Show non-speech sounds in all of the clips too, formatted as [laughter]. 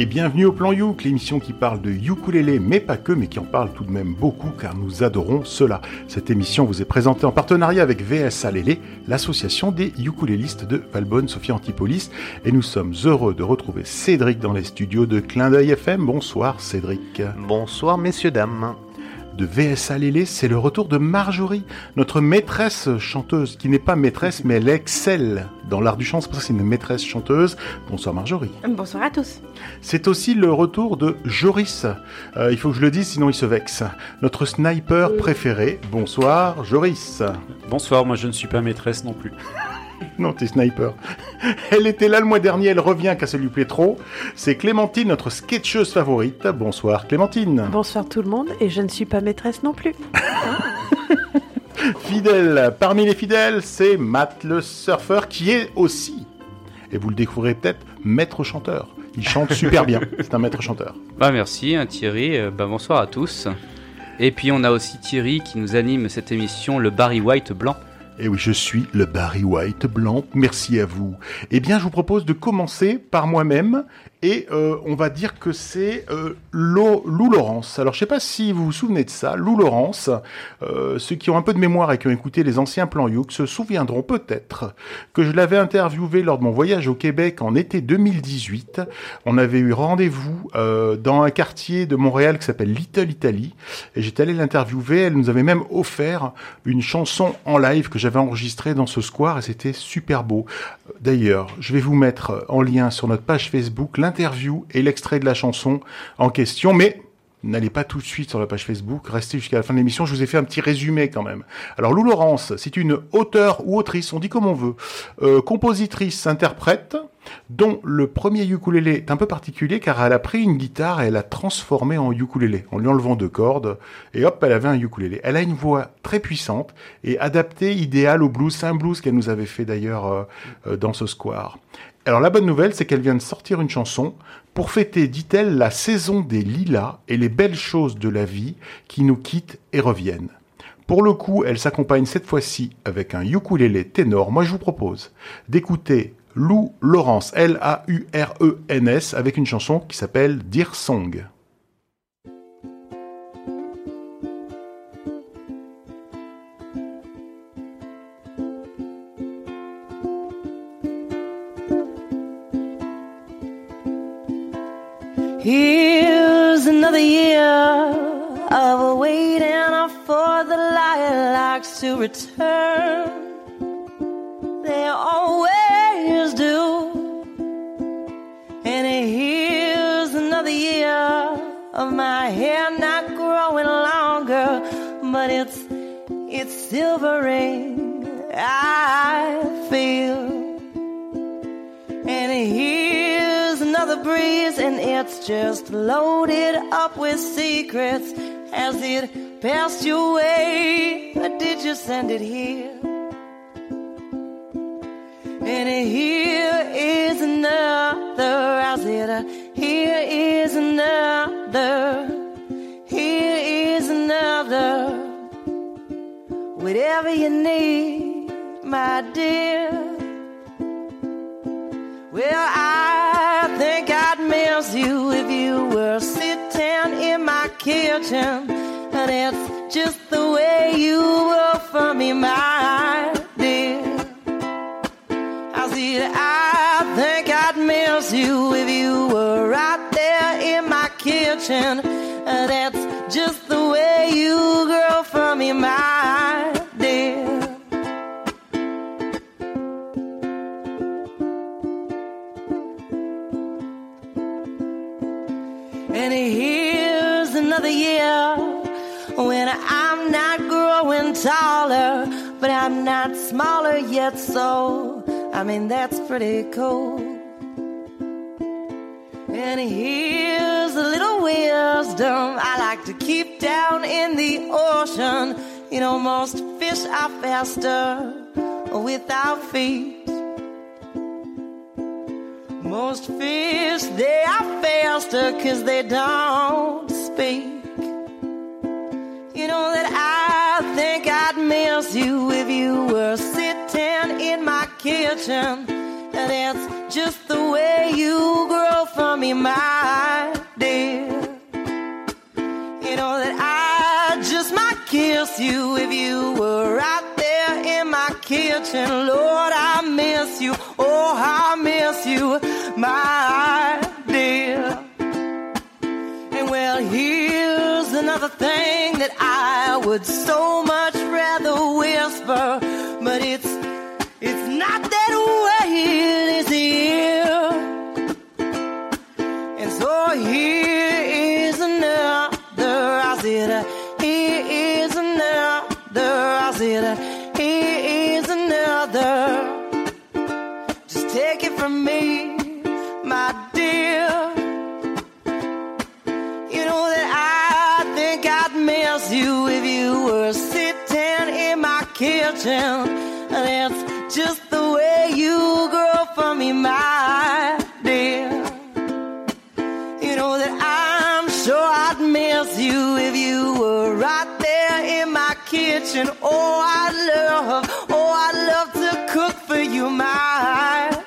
et bienvenue au Plan Youk, l'émission qui parle de ukulélé, mais pas que, mais qui en parle tout de même beaucoup car nous adorons cela. Cette émission vous est présentée en partenariat avec VSA Lélé, l'association des ukulélistes de Valbonne, Sophie Antipolis, et nous sommes heureux de retrouver Cédric dans les studios de Clin d'œil FM. Bonsoir Cédric. Bonsoir messieurs, dames de VSA Lélé, c'est le retour de Marjorie, notre maîtresse chanteuse, qui n'est pas maîtresse, mais elle excelle dans l'art du chant, c'est pour ça que c'est une maîtresse chanteuse. Bonsoir Marjorie. Bonsoir à tous. C'est aussi le retour de Joris. Euh, il faut que je le dise, sinon il se vexe. Notre sniper préféré. Bonsoir Joris. Bonsoir, moi je ne suis pas maîtresse non plus. [laughs] non, t'es sniper. Elle était là le mois dernier, elle revient car ça lui plaît trop. C'est Clémentine, notre sketcheuse favorite. Bonsoir Clémentine. Bonsoir tout le monde, et je ne suis pas maîtresse non plus. [laughs] Fidèle, parmi les fidèles, c'est Matt le surfeur qui est aussi, et vous le découvrez peut-être, maître chanteur. Il chante super bien, [laughs] c'est un maître chanteur. Bah merci hein, Thierry, euh, bah, bonsoir à tous. Et puis on a aussi Thierry qui nous anime cette émission, le Barry White blanc. Et oui, je suis le Barry White blanc. Merci à vous. Eh bien, je vous propose de commencer par moi-même et euh, on va dire que c'est euh, Lou, Laurence. Alors je sais pas si vous vous souvenez de ça, Lou Laurence. Euh, ceux qui ont un peu de mémoire et qui ont écouté les anciens plans Youk se souviendront peut-être que je l'avais interviewé lors de mon voyage au Québec en été 2018. On avait eu rendez-vous euh, dans un quartier de Montréal qui s'appelle Little Italy et j'étais allé l'interviewer. Elle nous avait même offert une chanson en live que j'avais enregistrée dans ce square et c'était super beau. D'ailleurs, je vais vous mettre en lien sur notre page Facebook l'interview et l'extrait de la chanson en question, mais N'allez pas tout de suite sur la page Facebook, restez jusqu'à la fin de l'émission, je vous ai fait un petit résumé quand même. Alors Lou Laurence, c'est une auteure ou autrice, on dit comme on veut, euh, compositrice, interprète, dont le premier ukulélé est un peu particulier car elle a pris une guitare et elle l'a transformée en ukulélé, en lui enlevant deux cordes, et hop, elle avait un ukulélé. Elle a une voix très puissante et adaptée, idéale au blues, c'est un blues qu'elle nous avait fait d'ailleurs euh, euh, dans ce square. Alors la bonne nouvelle, c'est qu'elle vient de sortir une chanson pour fêter, dit-elle, la saison des lilas et les belles choses de la vie qui nous quittent et reviennent. Pour le coup, elle s'accompagne cette fois-ci avec un ukulélé ténor. Moi, je vous propose d'écouter Lou Laurence, L-A-U-R-E-N-S, avec une chanson qui s'appelle Dear Song. Here's another year of waiting for the lilacs to return. They always do. And here's another year of my hair not growing longer, but it's it's silvering. I feel. And here's another breeze, and it's just loaded up with secrets. Has it passed your way, or did you send it here? And here is another, as it, uh, here is another, here is another. Whatever you need, my dear. Well, I Miss you if you were sitting in my kitchen. That's just the way you were for me, my dear. I said, I think I'd miss you if you were right there in my kitchen. And That's just the way you grow for me, my And here's another year when I'm not growing taller, but I'm not smaller yet, so I mean, that's pretty cool. And here's a little wisdom I like to keep down in the ocean. You know, most fish are faster without feet. Most fish, they are faster cause they don't speak. You know that I think I'd miss you if you were sitting in my kitchen. That's just the way you grow for me, my my dear. And well, here's another thing that I would so much And that's just the way you grow for me, my dear. You know that I'm sure I'd miss you if you were right there in my kitchen. Oh, I'd love, oh, I'd love to cook for you, my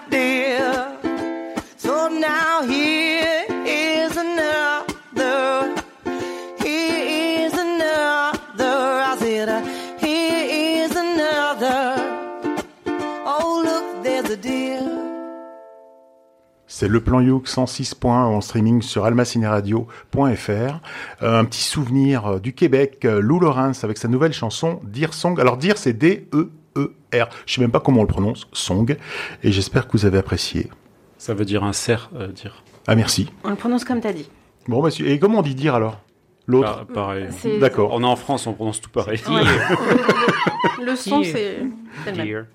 C'est le plan Youk 106.1 en streaming sur almacineradio.fr. Euh, un petit souvenir euh, du Québec, euh, Lou Lawrence avec sa nouvelle chanson Dear Song. Alors Dear c'est D-E-E-R. Je sais même pas comment on le prononce, Song. Et j'espère que vous avez apprécié. Ça veut dire un cerf, euh, dire. Ah merci. On le prononce comme t'as dit. Bon, bah, et comment on dit dire alors? L'autre? Pa- pareil. D'accord. On est en France, on prononce tout pareil. Ouais. [laughs] Le son, c'est c'est le même. Dear.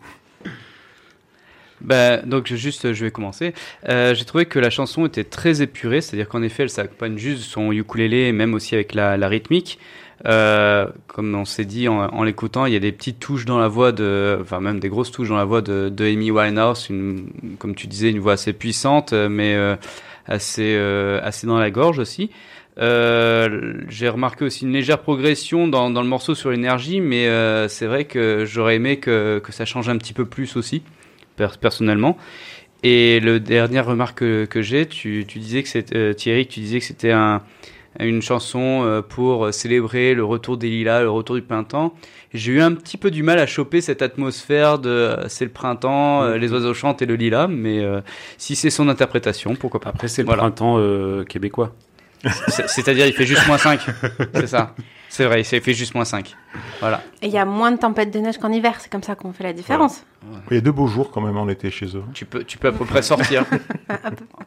Bah, donc juste, je vais commencer. Euh, J'ai trouvé que la chanson était très épurée, c'est-à-dire qu'en effet, elle s'accompagne juste son ukulélé, même aussi avec la, rythmique. Euh, comme on s'est dit en, l'écoutant, il y a des petites touches dans la voix de, enfin même des grosses touches dans la voix de, Amy Winehouse, comme tu disais, une voix assez puissante, mais euh, assez, assez dans la gorge aussi. J'ai remarqué aussi une légère progression dans, le morceau sur l'énergie, mais c'est vrai que j'aurais aimé que, ça change un petit peu plus aussi, personnellement. Et le dernière remarque que, que j'ai, tu, tu disais que c'était euh, Thierry, tu disais que c'était un, une chanson euh, pour célébrer le retour des lilas, le retour du printemps. J'ai eu un petit peu du mal à choper cette atmosphère de euh, c'est le printemps, les oiseaux chantent et le lilas, mais euh, si c'est son interprétation, pourquoi pas. Après, c'est le Voilà. printemps euh, québécois. C'est- C'est-à-dire, il fait juste moins 5. [laughs] C'est ça. C'est vrai, il fait juste moins 5. Voilà. Et il y a moins de tempêtes de neige qu'en hiver, c'est comme ça qu'on fait la différence. Il y a deux beaux jours quand même en été chez eux. Tu peux, tu peux à peu près sortir. [laughs] Peu.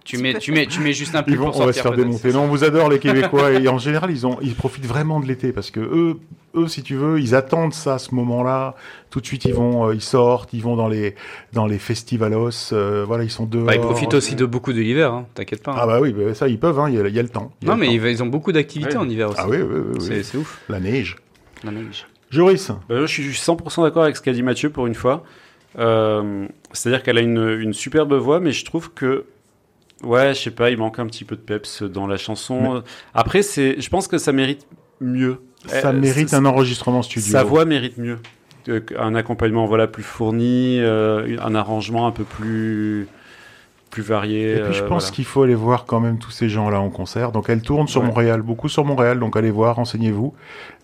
tu, mets, tu, mets, tu mets juste un peu Ils vont, pour on va sortir. se faire démonter. Non, on vous adore les Québécois et en général ils ont, ils profitent vraiment de l'été parce que eux, eux si tu veux, ils attendent ça, ce moment-là. Tout de suite ils vont, euh, ils sortent, ils vont dans les dans les festivalos. euh, voilà, ils sont dehors. Bah, ils profitent aussi de beaucoup de l'hiver, hein, t'inquiète pas. hein. Ah bah oui, bah, ça ils peuvent. hein, Il y, a- il y a le temps. Il y a non, mais temps. ils, ont beaucoup d'activités Ouais. en hiver aussi. ah oui, oui, oui, oui. C'est c'est ouf. La neige. La neige. Joris. Euh, je suis 100% d'accord avec ce qu'a dit Mathieu pour une fois. Euh, C'est-à-dire qu'elle a une, une superbe voix, mais je trouve que, ouais, je sais pas, il manque un petit peu de peps dans la chanson. Après, c'est, je pense que ça mérite mieux. Ça Euh, mérite un enregistrement studio. Sa voix mérite mieux. Un accompagnement voilà plus fourni, euh, un arrangement un peu plus plus varié. Et puis je euh, pense voilà. qu'il faut aller voir quand même tous ces gens-là en concert. Donc elle tourne sur Ouais. Montréal, beaucoup sur Montréal. Donc allez voir, renseignez-vous.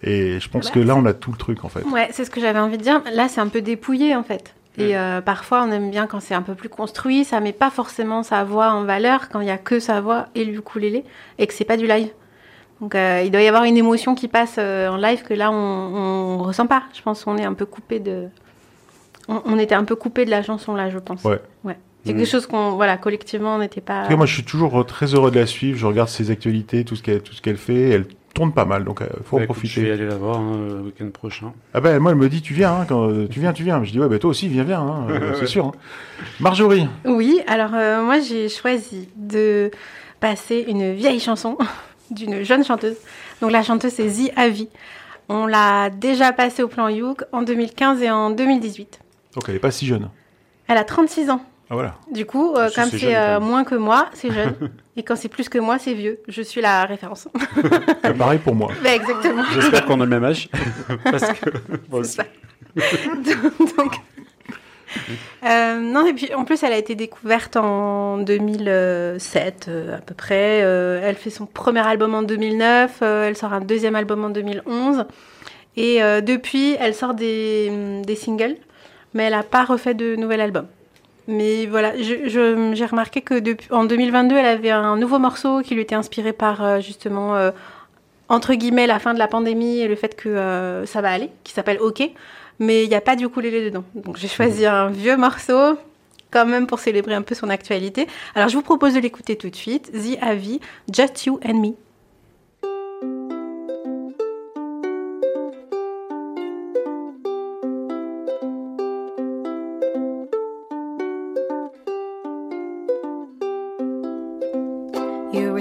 Et je pense Bah, que là on a tout le truc en fait. Ouais, c'est ce que j'avais envie de dire. Là, c'est un peu dépouillé en fait. Et euh, parfois, on aime bien quand c'est un peu plus construit. Ça met pas forcément sa voix en valeur quand il y a que sa voix et le ukulélé et que c'est pas du live. Donc, euh, il doit y avoir une émotion qui passe euh, en live que là, on, on ressent pas. Je pense qu'on est un peu coupé de. On, on était un peu coupé de la chanson là, je pense. Ouais. Ouais. C'est quelque chose qu'on, voilà, collectivement, on n'était pas. En tout cas, moi je suis toujours euh, très heureux de la suivre. Je regarde ses actualités, tout ce qu'elle tout ce qu'elle fait. Elle tourne pas mal, donc euh, faut Bah, en écoute, profiter. je vais aller la voir hein, le week-end prochain. Ah ben moi elle me dit tu viens hein, quand euh, tu viens tu viens. Je dis ouais ben toi aussi viens viens hein, [laughs] c'est sûr. hein. Marjorie. Oui, alors euh, moi j'ai choisi de passer une vieille chanson [laughs] d'une jeune chanteuse. Donc la chanteuse c'est Zi Avi. On l'a déjà passée au plan Youk en 2015 et en 2018. Donc elle est pas si jeune. Elle a 36 ans. Ah voilà. Du coup, euh, Si, comme c'est c'est jeune, quand euh, même. moins que moi, c'est jeune. [laughs] et quand c'est plus que moi, c'est vieux. Je suis la référence. [laughs] C'est pareil pour moi. Bah, exactement. J'espère qu'on a le même âge. [laughs] Parce que moi C'est aussi. ça. Donc, euh, non, et puis en plus, elle a été découverte en 2007 euh, à peu près. Euh, elle fait son premier album en 2009. euh, elle sort un deuxième album en 2011. Et euh, depuis, elle sort des, des singles, mais elle n'a pas refait de nouvel album. Mais voilà, j'ai remarqué que depuis, en 2022, elle avait un nouveau morceau qui lui était inspiré par euh, justement, euh, entre guillemets, la fin de la pandémie et le fait que euh, ça va aller, qui s'appelle OK. Mais il n'y a pas du ukulélé dedans. Donc j'ai choisi un vieux morceau, quand même pour célébrer un peu son actualité. Alors je vous propose de l'écouter tout de suite. The Avi, Just You and Me.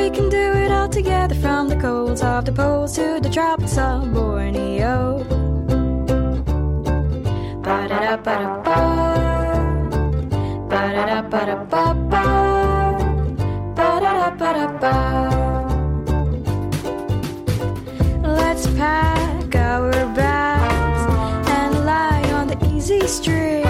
we can do it all together from the colds of the poles to the tropics of Borneo. Ba da da da ba. Ba da da da ba ba. Ba da da da ba. Let's pack our bags and lie on the easy street.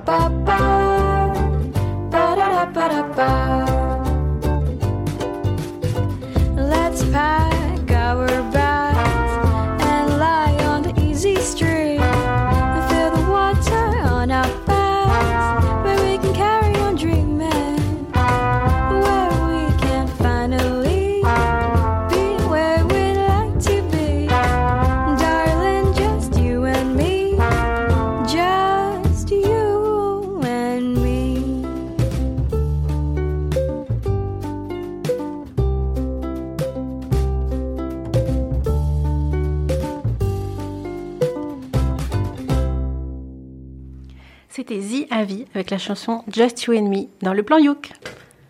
Avec la chanson Just You and Me dans le plan Youk.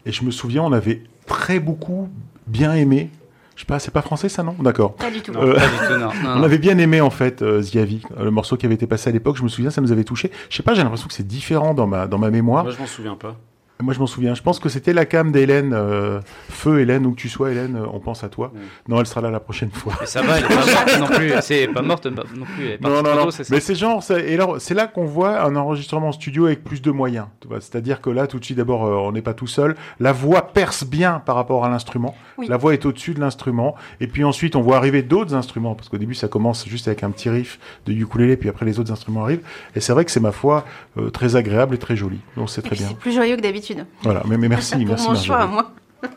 Et je me souviens, on avait très beaucoup bien aimé. Je sais pas, c'est pas français ça, non? D'accord. Pas du tout. Euh, Pas du tout, non. [laughs] non, On non. avait bien aimé en fait euh, Ziavi, euh, le morceau qui avait été passé à l'époque. Je me souviens, ça nous avait touché. Je sais pas, j'ai l'impression que c'est différent dans ma dans ma mémoire. Moi, je m'en souviens pas. Moi, je m'en souviens. Je pense que c'était la cam d'Hélène. euh, Feu, Hélène, où que tu sois, Hélène, euh, on pense à toi. Non, elle sera là la prochaine fois. Mais ça va, elle est pas morte non plus. C'est pas morte non plus. Elle est partie Non, non, non. Mais c'est genre, et alors, c'est là qu'on voit un enregistrement en studio avec plus de moyens. tu vois. C'est-à-dire que là, tout de suite, d'abord, euh, on n'est pas tout seul. La voix perce bien par rapport à l'instrument. Oui. La voix est au-dessus de l'instrument. Et puis ensuite, on voit arriver d'autres instruments. Parce qu'au début, ça commence juste avec un petit riff de ukulélé, puis après, les autres instruments arrivent. Et c'est vrai que c'est, ma foi, euh, très agréable et très joli. Donc, c'est Et très bien. c'est plus joyeux que d'habitude. Voilà. Mais, mais merci, Pour merci. mon choix à moi. [laughs]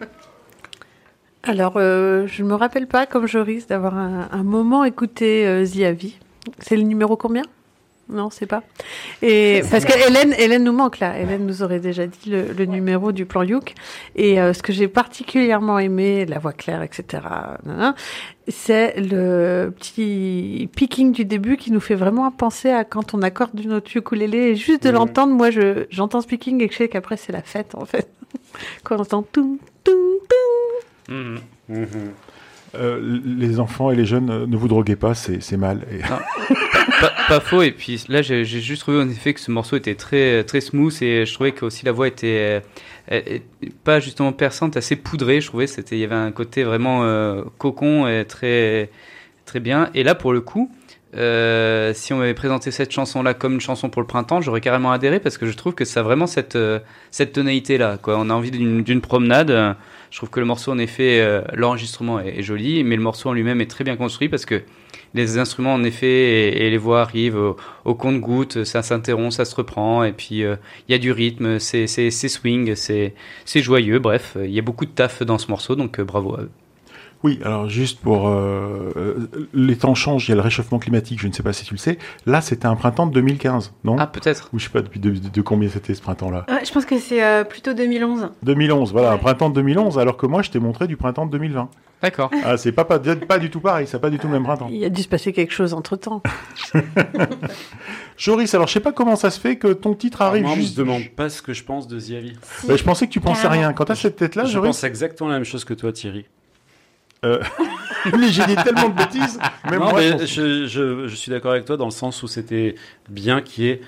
Alors, euh, je ne me rappelle pas, comme je risque d'avoir un, un moment écouté euh, Ziavi. C'est le numéro combien? Non, c'est pas. Et parce que Hélène, Hélène nous manque là. Hélène nous aurait déjà dit le, le numéro du plan Youk. Et euh, ce que j'ai particulièrement aimé, la voix claire, etc. C'est le petit picking du début qui nous fait vraiment penser à quand on accorde notre ukulélé et juste de Mhm. l'entendre. Moi, je j'entends ce picking et je sais qu'après c'est la fête en fait. [laughs] quand on entend tout, tout, tout. Mhm. Mhm. Euh, les enfants et les jeunes, euh, ne vous droguez pas, c'est mal. Et- [laughs] pas, pas faux. Et puis là, j'ai juste trouvé en effet que ce morceau était très, très smooth et je trouvais que aussi la voix était euh, pas justement perçante, assez poudrée. Je trouvais il y avait un côté vraiment euh, cocon et très très bien. Et là, pour le coup, euh, si on m'avait présenté cette chanson-là comme une chanson pour le printemps, j'aurais carrément adhéré parce que je trouve que ça a vraiment cette, euh, cette tonalité-là. On a envie d'une promenade. Je trouve que le morceau, en effet, euh, l'enregistrement est, joli, mais le morceau en lui-même est très bien construit parce que les instruments, en effet, et, les voix arrivent au, compte-goutte, ça s'interrompt, ça se reprend, et puis il y a du rythme, c'est swing, c'est joyeux, bref, il y a beaucoup de taf dans ce morceau, donc bravo à eux. Oui, alors juste pour... euh, euh, les temps changent, il y a le réchauffement climatique, je ne sais pas si tu le sais. Là, c'était un printemps de 2015, non? Ah, peut-être. Ou je sais pas depuis de, de- de combien c'était ce printemps-là? Ouais, je pense que c'est euh, plutôt 2011. 2011, voilà, un printemps de 2011, alors que moi, je t'ai montré du printemps de 2020. D'accord. Ah, c'est pas, pas, pas du tout pareil, c'est pas du tout le même printemps. Il a dû se passer quelque chose entre temps. [laughs] Joris, alors je sais pas comment ça se fait que ton titre Alors, arrive moi, on me juste... demande pas ce que je pense de The Avi. Bah, je pensais que tu pensais rien. Quand t'as cette tête-là, je Joris... pense exactement la même chose que toi, Thierry. [laughs] Mais j'ai dit tellement de bêtises. Même non, moi, je mais pense- je, je- je suis d'accord avec toi dans le sens où c'était bien qu'il y ait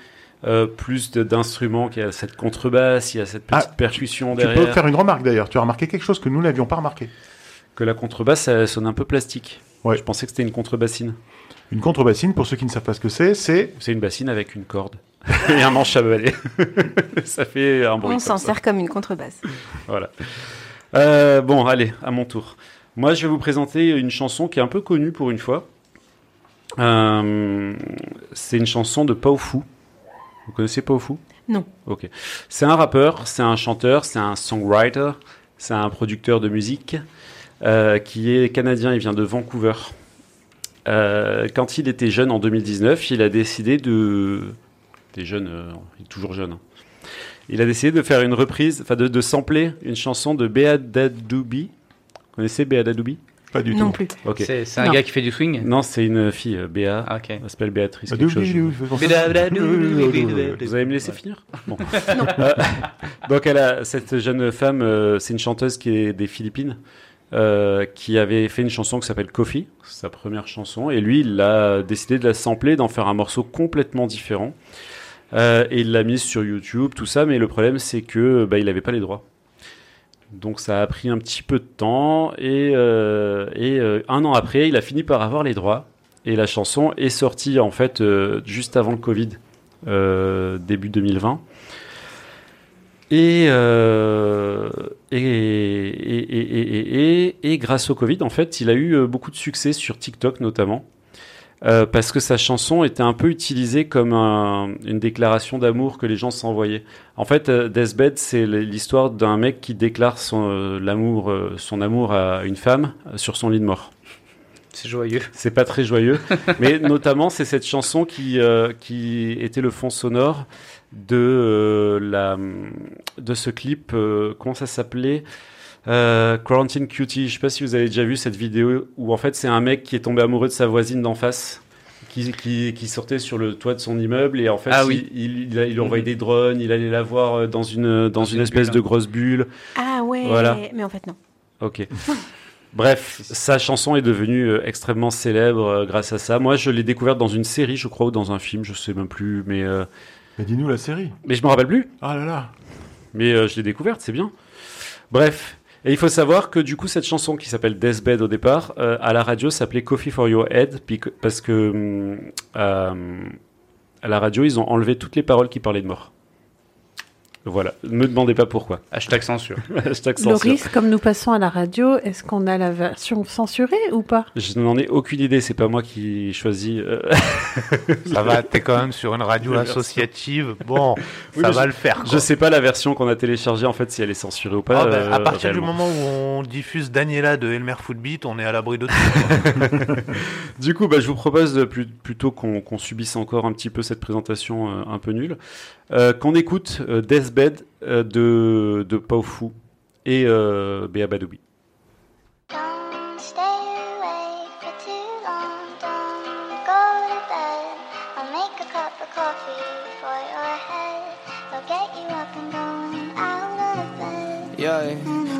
euh, plus d'instruments, qu'il y a cette contrebasse, il y a cette petite Ah, percussion Tu derrière. peux faire une remarque d'ailleurs. Tu as remarqué quelque chose que nous n'avions pas remarqué. Que la contrebasse, ça sonne un peu plastique. Ouais. Je pensais que c'était une contrebassine. Une contrebassine, pour ceux qui ne savent pas ce que c'est, c'est C'est une bassine avec une corde [laughs] et un manche à balai. [laughs] ça fait un bruit. On s'en sert comme une contrebasse. Voilà. Euh, bon, allez, à mon tour. Moi, je vais vous présenter une chanson qui est un peu connue pour une fois. Euh, c'est une chanson de Pao Fu. Vous connaissez Pao Fu Non. Ok. C'est un rappeur, c'est un chanteur, c'est un songwriter, c'est un producteur de musique euh, qui est canadien. Il vient de Vancouver. Euh, quand il était jeune en 2019, il a décidé de. Il est jeune, il est toujours jeune. hein. Il a décidé de faire une reprise, enfin de, de sampler une chanson de Beadadoubi. Vous connaissez Beadadoubi pas du non tout. plus. Ok. C'est c'est un Non. gars qui fait du swing? Non, c'est une fille, euh, Béa. Ah, ok. Elle s'appelle Béatrice. Quelque chose. Vous allez me laisser finir Bon. Euh, donc, elle a, cette jeune femme, euh, c'est une chanteuse qui est des Philippines, euh, qui avait fait une chanson qui s'appelle Coffee, c'est sa première chanson, et lui, il a décidé de la sampler, d'en faire un morceau complètement différent. Euh, et il l'a mise sur YouTube, tout ça, mais le problème, c'est que bah, il n'avait pas les droits. Donc ça a pris un petit peu de temps, et, euh, euh, un an après, il a fini par avoir les droits. Et la chanson est sortie en fait euh, juste avant le Covid, début 2020. Et, et, grâce au Covid, en fait, il a eu beaucoup de succès sur TikTok notamment. Euh, parce que sa chanson était un peu utilisée comme un- une déclaration d'amour que les gens s'envoyaient. En fait, euh, Deathbed, c'est l'histoire d'un mec qui déclare son, euh, l'amour, euh, son amour à une femme sur son lit de mort. C'est joyeux. C'est pas très joyeux, [laughs] mais notamment c'est cette chanson qui qui était le fond sonore de la de ce clip. comment ça s'appelait? Euh, Quarantine Cutie. Je sais pas si vous avez déjà vu cette vidéo où en fait c'est un mec qui est tombé amoureux de sa voisine d'en face. Qui, qui, qui sortait sur le toit de son immeuble et en fait Ah il, oui. il, il, envoyait Mhm. des drones, il allait la voir euh, dans une, dans, une, une espèce bulle, de grosse bulle. Ah ouais, Voilà. mais en fait non. Ok. Bref, sa chanson est devenue euh, extrêmement célèbre euh, grâce à ça. Moi, je l'ai découverte dans une série, je crois, ou dans un film, je sais même plus, mais euh, Mais dis-nous la série. mais je me rappelle plus. Ah là là. Mais euh, je l'ai découverte, c'est bien. Bref, et il faut savoir que du coup, cette chanson qui s'appelle Deathbed au départ, euh, à la radio, s'appelait Coffee for Your Head, parce que euh, à la radio, ils ont enlevé toutes les paroles qui parlaient de mort. Voilà, ne me demandez pas pourquoi. [laughs] Hashtag censure. [laughs] Hashtag censure. Loris, comme nous passons à la radio, est-ce qu'on a la version censurée ou pas? Je n'en ai aucune idée, c'est pas moi qui choisis. euh, [laughs] Ça va, t'es quand même sur une radio associative. Bon, Oui, ça mais va je- le faire. Je quoi. sais pas la version qu'on a téléchargée en fait si elle est censurée ou pas. Ah, bah, euh, à partir du réellement. moment où on diffuse Daniela de Elmer Footbeat, on est à l'abri de tout. Du coup, bah, je vous propose de plus- plutôt qu'on qu'on subisse encore un petit peu cette présentation euh, un peu nulle, euh, qu'on écoute euh, Deathbed euh, de, de Pao Fu et euh, Béa Badoubi. Don't stay awake for too long. Don't go to bed. I'll make a cup of coffee for your head. I'll get you up and going out of bed. Yeah,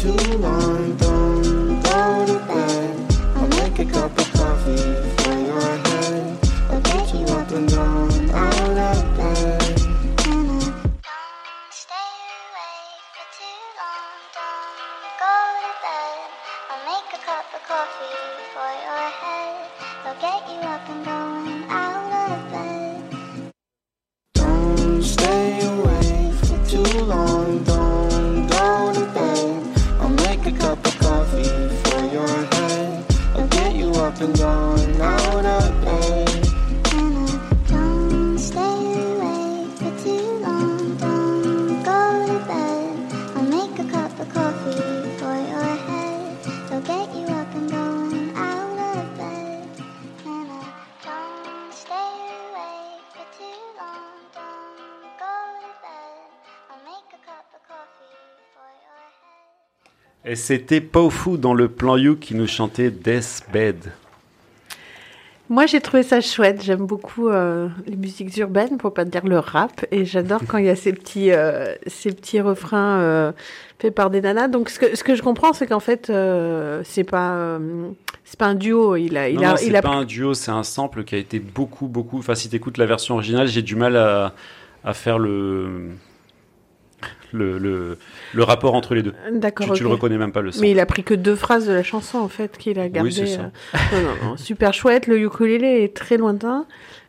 Too long, don't go to bed. I'll make a cup of coffee for your head. I'll get you up and down out of bed. Don't stay awake for too long. Don't go to bed. I'll make a cup of coffee for your head. I'll get you up and going coffee for your head. Et c'était Pofu dans le plan You qui nous chantait Deathbed. Moi, j'ai trouvé ça chouette. J'aime beaucoup euh, les musiques urbaines, pour pas dire le rap. Et j'adore quand il y a ces petits, euh, ces petits refrains euh, faits par des nanas. Donc, ce que, ce que je comprends, c'est qu'en fait, c'est pas, c'est pas un duo. Il a, il non, a, non, il c'est a pas un duo, c'est un sample qui a été beaucoup, beaucoup. Enfin, si t'écoutes la version originale, j'ai du mal à, à faire le, le, le, le rapport entre les deux. D'accord. Tu, tu le reconnais même pas le son. Mais il a pris que deux phrases de la chanson, en fait, qu'il a gardé. c'est ça. euh. Non, non, non, super chouette. Le ukulélé est très lointain.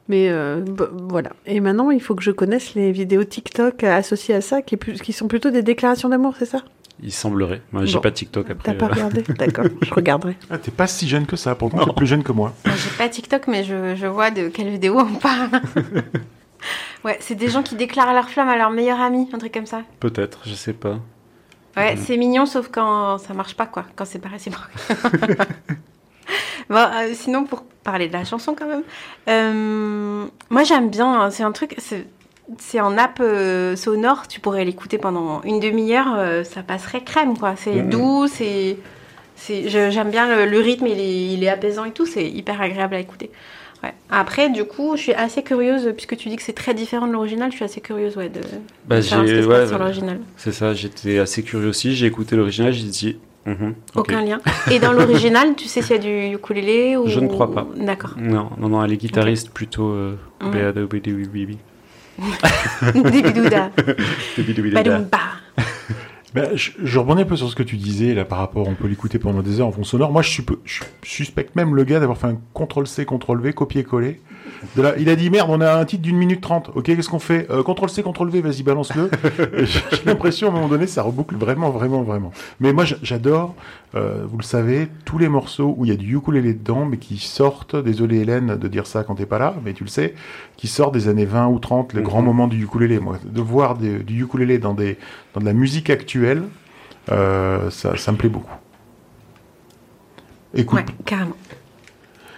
Mais euh, voilà. Et maintenant, il faut que je connaisse les vidéos TikTok associées à ça, qui, est plus- qui sont plutôt des déclarations d'amour, c'est ça? Il semblerait. Moi, j'ai Bon. pas TikTok après. T'as pas euh. regardé? [laughs] D'accord, je regarderai. Ah, t'es pas si jeune que ça, pourtant t'es plus jeune que moi. Moi, J'ai pas TikTok, mais je, je vois de quelle vidéo on parle. [laughs] [laughs] ouais, c'est des gens qui déclarent leur flamme à leur meilleur ami, un truc comme ça. Peut-être, je sais pas. Ouais, c'est mignon, sauf quand ça marche pas, quoi. Quand c'est pas [laughs] réciproque. bon, euh, sinon, pour parler de la chanson, quand même, euh, moi j'aime bien. hein, C'est un truc. C'est en app euh, sonore, tu pourrais l'écouter pendant une demi-heure, euh, ça passerait crème, quoi. C'est doux, c'est. J'aime bien le, le rythme, il est, il est apaisant et tout, c'est hyper agréable à écouter. Ouais. Après, du coup, je suis assez curieuse, puisque tu dis que c'est très différent de l'original, je suis assez curieuse ouais, de, Bah, de savoir ce qui se passe sur ouais. l'original. C'est ça, j'étais assez curieux aussi. J'ai écouté l'original, j'ai dit. mhm, ok. Aucun lien. Et dans l'original, tu sais s'il y a du ukulélé ou... Je ne crois pas. D'accord. Non, non, non, elle est guitariste plutôt. Euh. [laughs] [laughs] Badoumba. Ben, je, je rebondis un peu sur ce que tu disais là par rapport, on peut l'écouter pendant des heures en fond sonore. Moi, je, je suspecte même le gars d'avoir fait un CTRL-C, CTRL-V, copier-coller. De il a dit merde, on a un titre d'une minute trente. Ok, qu'est-ce qu'on fait? Euh, CTRL-C, CTRL-V, vas-y, balance-le. [laughs] Et J'ai l'impression à un moment donné, ça reboucle vraiment, vraiment, vraiment. Mais moi, j'adore, euh, vous le savez, tous les morceaux où il y a du ukulélé dedans, mais qui sortent, désolé Hélène de dire ça quand t'es pas là, mais tu le sais, qui sortent des années 20 ou 30, les Mhm. grands moments du ukulélé. Moi, de voir des- du ukulélé dans, des, dans de la musique actuelle, euh, ça, ça me plaît beaucoup. Écoute, Ouais, carrément.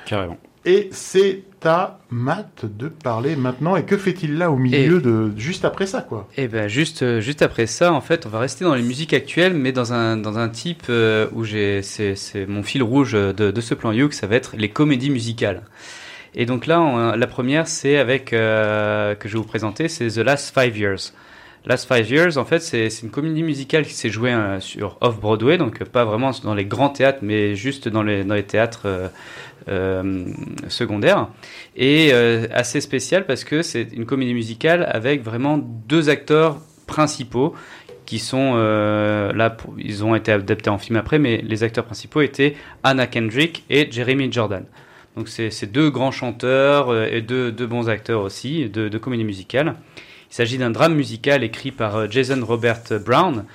Carrément. Et c'est à Matt de parler maintenant. Et que fait-il là au milieu de juste après ça, quoi? Et ben juste, euh, juste après ça, en fait, on va rester dans les musiques actuelles, mais dans un, dans un type euh, où j'ai, c'est, c'est mon fil rouge de, de ce plan You, que ça va être les comédies musicales. Et donc là, on- la première, c'est avec, euh, que je vais vous présenter, c'est The Last Five Years. Last Five Years, en fait, c'est c'est une comédie musicale qui s'est jouée euh, sur Off-Broadway, donc euh, pas vraiment dans les grands théâtres, mais juste dans les, dans les théâtres euh, euh, secondaires. Et euh, assez spécial parce que c'est une comédie musicale avec vraiment deux acteurs principaux qui sont euh, là, pour- ils ont été adaptés en film après, mais les acteurs principaux étaient Anna Kendrick et Jeremy Jordan. Donc c'est deux grands chanteurs et deux, bons acteurs aussi de, comédie musicale. Il s'agit d'un drame musical écrit par Jason Robert Brown.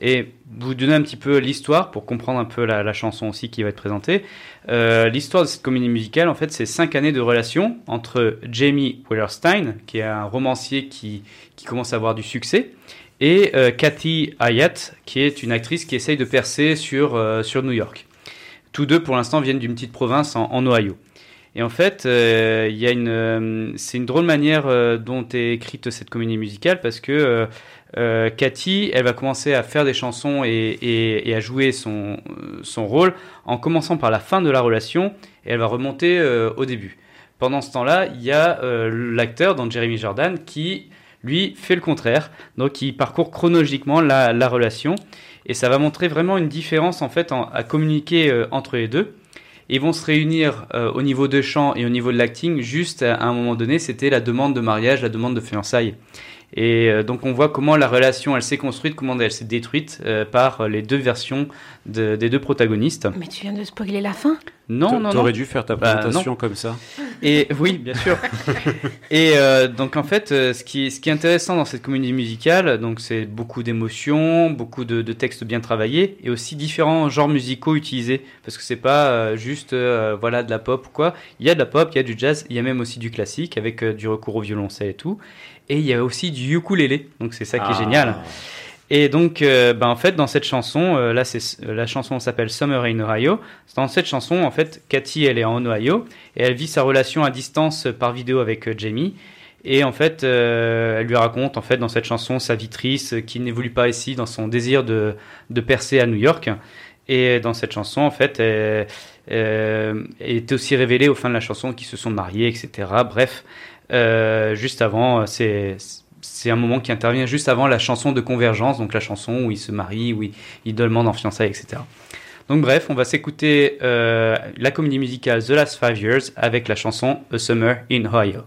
Et vous donner un petit peu l'histoire pour comprendre un peu la chanson aussi qui va être présentée. Euh, l'histoire de cette comédie musicale, en fait, c'est cinq années de relation entre Jamie Wellerstein, qui est un romancier qui, qui commence à avoir du succès, et euh, Cathy Hyatt, qui est une actrice qui essaye de percer sur, euh, sur New York. Tous deux, pour l'instant, viennent d'une petite province en, en Ohio. Et en fait, euh, il y c'est une drôle manière dont est écrite cette comédie musicale parce que euh, Cathy, elle va commencer à faire des chansons et, à jouer son, euh, son rôle en commençant par la fin de la relation et elle va remonter euh, au début. Pendant ce temps-là, il y a euh, l'acteur, donc Jeremy Jordan, qui lui fait le contraire. Donc il parcourt chronologiquement la, la relation et ça va montrer vraiment une différence en fait à communiquer entre les deux. Ils vont se réunir au niveau de chant et au niveau de l'acting juste à un moment donné, c'était la demande de mariage, la demande de fiançailles. Et euh, donc on voit comment la relation elle s'est construite, comment elle s'est détruite euh, par les deux versions de- des deux protagonistes. Mais tu viens de spoiler la fin? Non, non, non. T'aurais dû faire ta Bah, présentation comme ça. Et oui, bien sûr. [laughs] et euh, donc en fait, euh, ce qui, ce qui est intéressant dans cette comédie musicale, donc c'est beaucoup d'émotions, beaucoup de, de textes bien travaillés, et aussi différents genres musicaux utilisés, parce que c'est pas euh, juste euh, voilà de la pop ou quoi. Il y a de la pop, il y a du jazz, il y a même aussi du classique avec euh, du recours au violoncelle et tout, et il y a aussi du ukulélé. Donc c'est ça qui est Ah. génial. Et donc, euh, ben, en fait, dans cette chanson, euh, là, c'est la chanson s'appelle Summer in Ohio. Dans cette chanson, en fait, Cathy, elle est en Ohio et elle vit sa relation à distance par vidéo avec euh, Jamie. Et en fait, euh, elle lui raconte, en fait, dans cette chanson, sa vie triste, euh, qui n'évolue pas ici, dans son désir de, de percer à New York. Et dans cette chanson, en fait, elle, euh, est aussi révélé au fin de la chanson qu'ils se sont mariés, etc. Bref, euh, juste avant, c'est c'est un moment qui intervient juste avant la chanson de Convergence, donc la chanson où ils se marient, où ils, ils demandent en fiançailles, etc. Donc bref, on va s'écouter euh, la comédie musicale The Last Five Years avec la chanson A Summer in Ohio.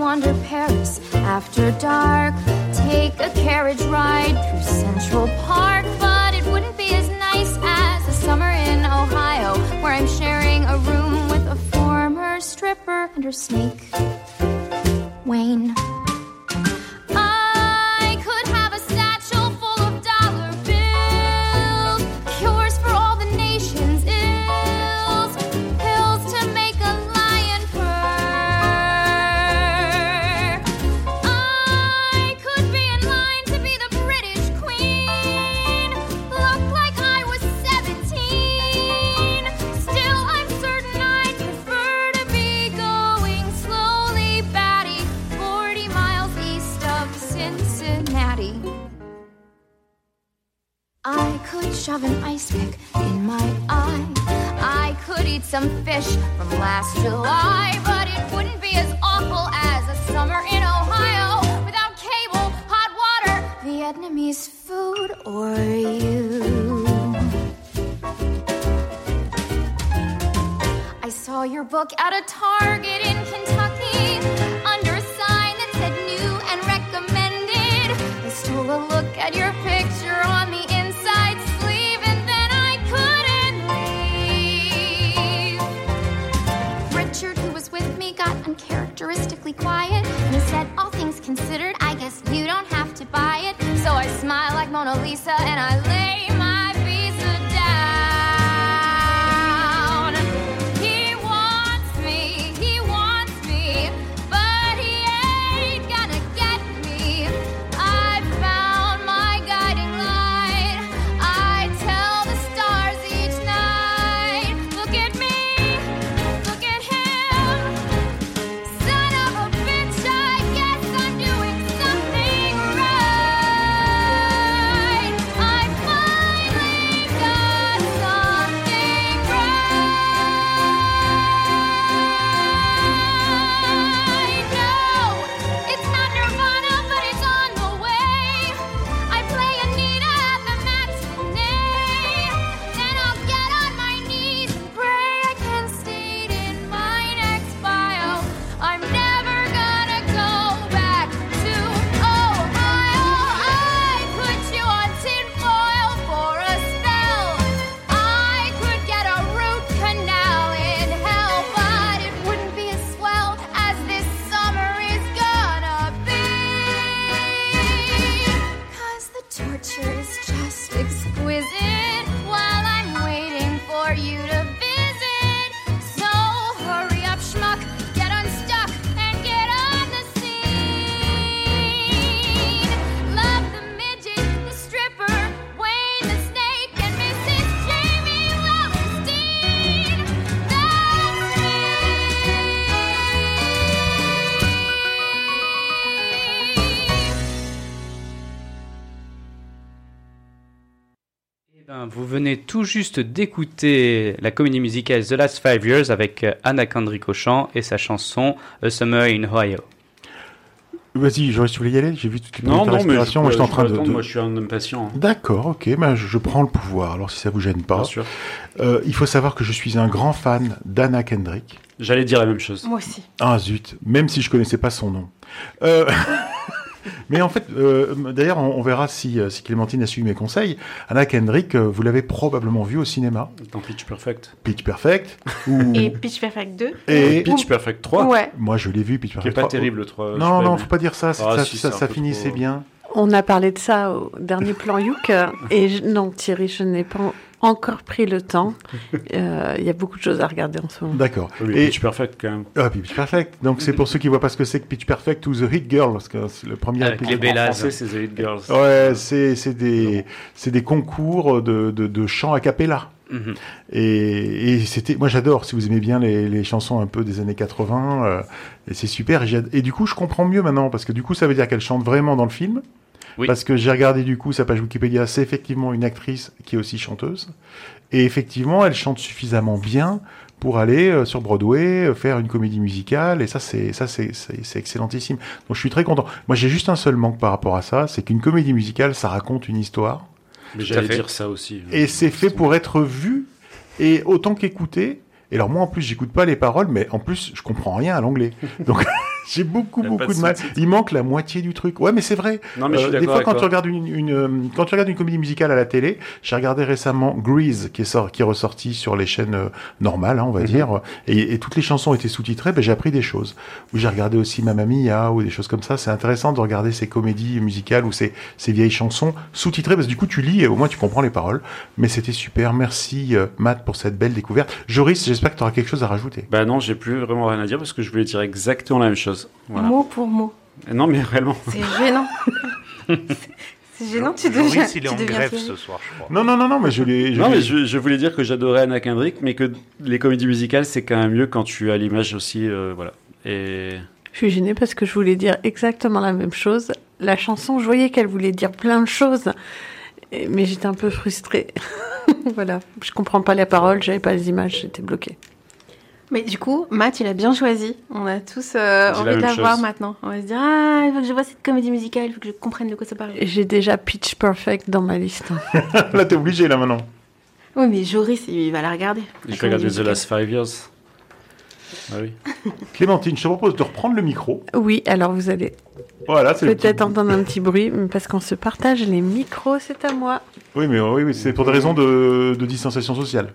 Wander Paris after dark, take a carriage ride through Central Park, but it wouldn't be as nice as a summer in Ohio, where I'm sharing a room with a former stripper and her snake, Wayne. Shove an ice pick in my eye. I could eat some fish from last July, but it wouldn't be as awful as a summer in Ohio without cable, hot water, Vietnamese food, or you. I saw your book at a Target in Kentucky under a sign that said new and recommended. I stole a look at your uncharacteristically quiet and he said, All tout juste d'écouter la comédie musicale The Last Five Years avec euh, Anna Kendrick au chant et sa chanson A Summer in Ohio. Vas-y, Joris, tu voulais y aller J'ai vu toute Non, non, mais je, respiration. Moi, j'étais en je train de. de- Moi, je suis un impatient. hein. D'accord, ok, ben, je, je prends le pouvoir. Alors, si ça vous gêne pas, Bien sûr. Euh, il faut savoir que je suis un grand fan d'Anna Kendrick. J'allais dire la même chose. Moi aussi. Ah zut, même si je connaissais pas son nom. Euh, [laughs] Mais en fait, euh, d'ailleurs, on, on verra si, euh, si Clémentine a suivi mes conseils. Anna Kendrick, euh, vous l'avez probablement vue au cinéma. Dans Pitch Perfect. Pitch Perfect. Ou... [laughs] Et Pitch Perfect 2. Et- Pitch Perfect 3. Ouais. Moi, je l'ai vu, Pitch Qui est Perfect pas 3. terrible, le 3. Non, non, faut pas dire ça. Ah, ça, si, ça, finissait trop- bien. On a parlé de ça au dernier plan Youk. et je- non, Thierry, je n'ai pas encore pris le temps. [laughs] Euh, Il y a beaucoup de choses à regarder en ce moment. D'accord. Oui, Et- Pitch Perfect, quand même. Ah, Pitch Perfect. Donc, c'est pour ceux qui voient pas ce que c'est que Pitch Perfect ou The Hit Girl, parce que c'est le premier. Avec les En Bellas. français, c'est The Hit Girls. Ouais, c'est c'est des c'est des concours de de, de chant a cappella. Mhm. Et, et c'était, moi j'adore, si vous aimez bien les, les chansons un peu des années 80, euh, et c'est super. Et, et du coup, je comprends mieux maintenant, parce que du coup, ça veut dire qu'elle chante vraiment dans le film. Oui. Parce que j'ai regardé du coup sa page Wikipédia, c'est effectivement une actrice qui est aussi chanteuse. Et effectivement, elle chante suffisamment bien pour aller euh, sur Broadway, euh, faire une comédie musicale. Et ça, c'est ça, c'est c'est- c'est excellentissime. Donc je suis très content. Moi, j'ai juste un seul manque par rapport à ça, c'est qu'une comédie musicale, ça raconte une histoire. Mais j'allais dire ça aussi. Et c'est fait pour être vu et autant qu'écouté. Et alors moi en plus j'écoute pas les paroles, mais en plus je comprends rien à l'anglais. Donc [laughs] j'ai beaucoup beaucoup de de mal. Il manque la moitié du truc. Ouais mais c'est vrai. Non, mais je suis Euh, des fois quand tu regardes une, une, euh, quand tu regardes une comédie musicale à la télé, j'ai regardé récemment Grease qui est sort, qui est ressorti sur les chaînes euh, normales, hein, on va Mhm. dire, et, et toutes les chansons étaient sous-titrées. Ben j'ai appris des choses. Ou j'ai regardé aussi Mamma Mia ou des choses comme ça. C'est intéressant de regarder ces comédies musicales ou ces ces vieilles chansons sous-titrées parce que du coup tu lis et au moins tu comprends les paroles. Mais c'était super. Merci euh, Matt pour cette belle découverte. Joris, j'espère que tu auras quelque chose à rajouter. Bah non, j'ai plus vraiment rien à dire parce que je voulais dire exactement la même chose. Voilà. Mot pour mot. Non, mais réellement. C'est gênant. [laughs] C'est- gênant, tu deviens. Il est tu en grève ce soir, je crois. Non, non, non, non, mais je l'ai. Non, mais je, je voulais dire que j'adorais Anna Kendrick, mais que les comédies musicales, c'est quand même mieux quand tu as l'image aussi. euh, voilà. Et. Je suis gênée parce que je voulais dire exactement la même chose. La chanson, je voyais qu'elle voulait dire plein de choses, mais j'étais un peu frustrée. [laughs] voilà, je comprends pas les paroles, j'avais pas les images, j'étais bloquée. Mais du coup, Matt, il a bien choisi. On a tous euh, envie de la chose. voir maintenant. On va se dire, ah, il faut que je vois cette comédie musicale, il faut que je comprenne de quoi ça parle. J'ai déjà Pitch Perfect dans ma liste. [laughs] là, t'es obligé là maintenant. Oui, mais Joris, il va la regarder. Je la vais regarder comédie The Last Five Years. Ah oui. Clémentine, je te propose de reprendre le micro. Oui, alors vous allez Voilà, peut-être petit- entendre un petit bruit, parce qu'on se partage les micros, c'est à moi. Oui, mais oui, oui, c'est pour des raisons de, de distanciation sociale.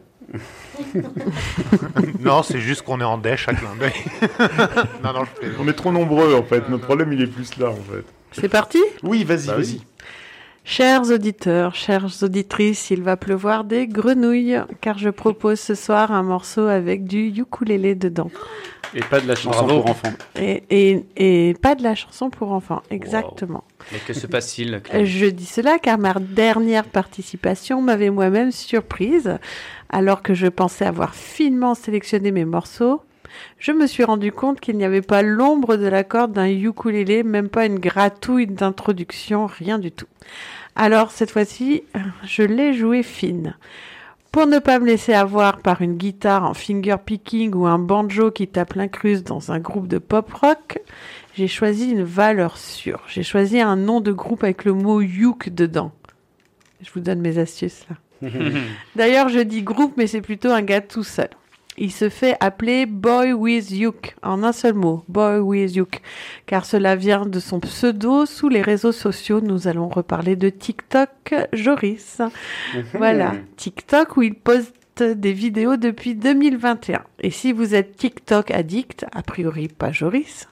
[laughs] Non, c'est juste qu'on est en dèche à clin d'œil. [laughs] non, non, je plaisante. On est trop nombreux en fait. Notre problème, il est plus là en fait. C'est parti? Oui, vas-y, Bah oui. Chers auditeurs, chères auditrices, il va pleuvoir des grenouilles, car je propose ce soir un morceau avec du ukulélé dedans. Et pas de la chanson Bravo. pour enfants. Et, et, et pas de la chanson pour enfants, exactement. Mais que se passe-t-il [laughs] Je dis cela car ma dernière participation m'avait moi-même surprise. Alors que je pensais avoir finement sélectionné mes morceaux, je me suis rendu compte qu'il n'y avait pas l'ombre de l'accord d'un ukulélé, même pas une gratouille d'introduction, rien du tout. Alors cette fois-ci, je l'ai joué fine. Pour ne pas me laisser avoir par une guitare en finger picking ou un banjo qui tape l'incruste dans un groupe de pop rock, j'ai choisi une valeur sûre. J'ai choisi un nom de groupe avec le mot Yuk dedans. Je vous donne mes astuces là. [laughs] D'ailleurs, je dis groupe, mais c'est plutôt un gars tout seul. Il se fait appeler Boy with Yuk, en un seul mot, Boy with Yuk, car cela vient de son pseudo sous les réseaux sociaux. Nous allons reparler de TikTok, Joris. Voilà, TikTok où il poste des vidéos depuis 2021. Et si vous êtes TikTok addict, a priori pas Joris,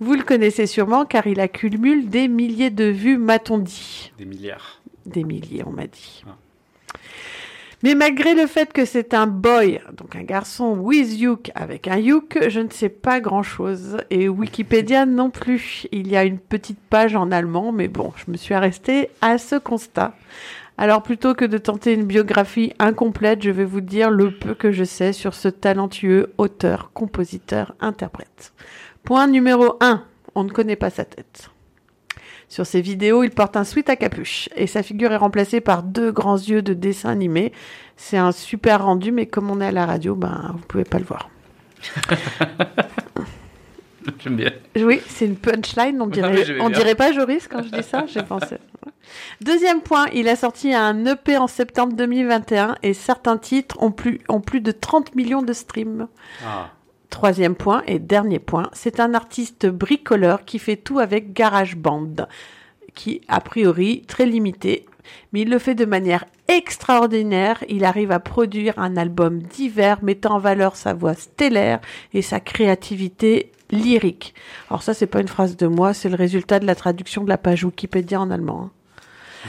vous le connaissez sûrement car il accumule des milliers de vues, m'a-t-on dit. Des milliards. Des milliers, on m'a dit. Ah. Mais malgré le fait que c'est un boy, donc un garçon with yuk avec un yuk, je ne sais pas grand-chose. Et Wikipédia non plus. Il y a une petite page en allemand, mais bon, je me suis arrêtée à ce constat. Alors plutôt que de tenter une biographie incomplète, je vais vous dire le peu que je sais sur ce talentueux auteur, compositeur, interprète. Point numéro 1. On ne connaît pas sa tête. Sur ces vidéos, il porte un sweat à capuche et sa figure est remplacée par deux grands yeux de dessin animé. C'est un super rendu, mais comme on est à la radio, ben vous pouvez pas le voir. [laughs] J'aime bien. Oui, c'est une punchline. On dirait, on dirait pas Joris quand je dis ça. J'ai pensé. Deuxième point, il a sorti un EP en septembre 2021 et certains titres ont plus, ont plus de 30 millions de streams. Ah. Troisième point et dernier point, c'est un artiste bricoleur qui fait tout avec GarageBand, qui a priori très limité, mais il le fait de manière extraordinaire. Il arrive à produire un album divers mettant en valeur sa voix stellaire et sa créativité lyrique. Alors ça, c'est pas une phrase de moi, c'est le résultat de la traduction de la page Wikipédia en allemand.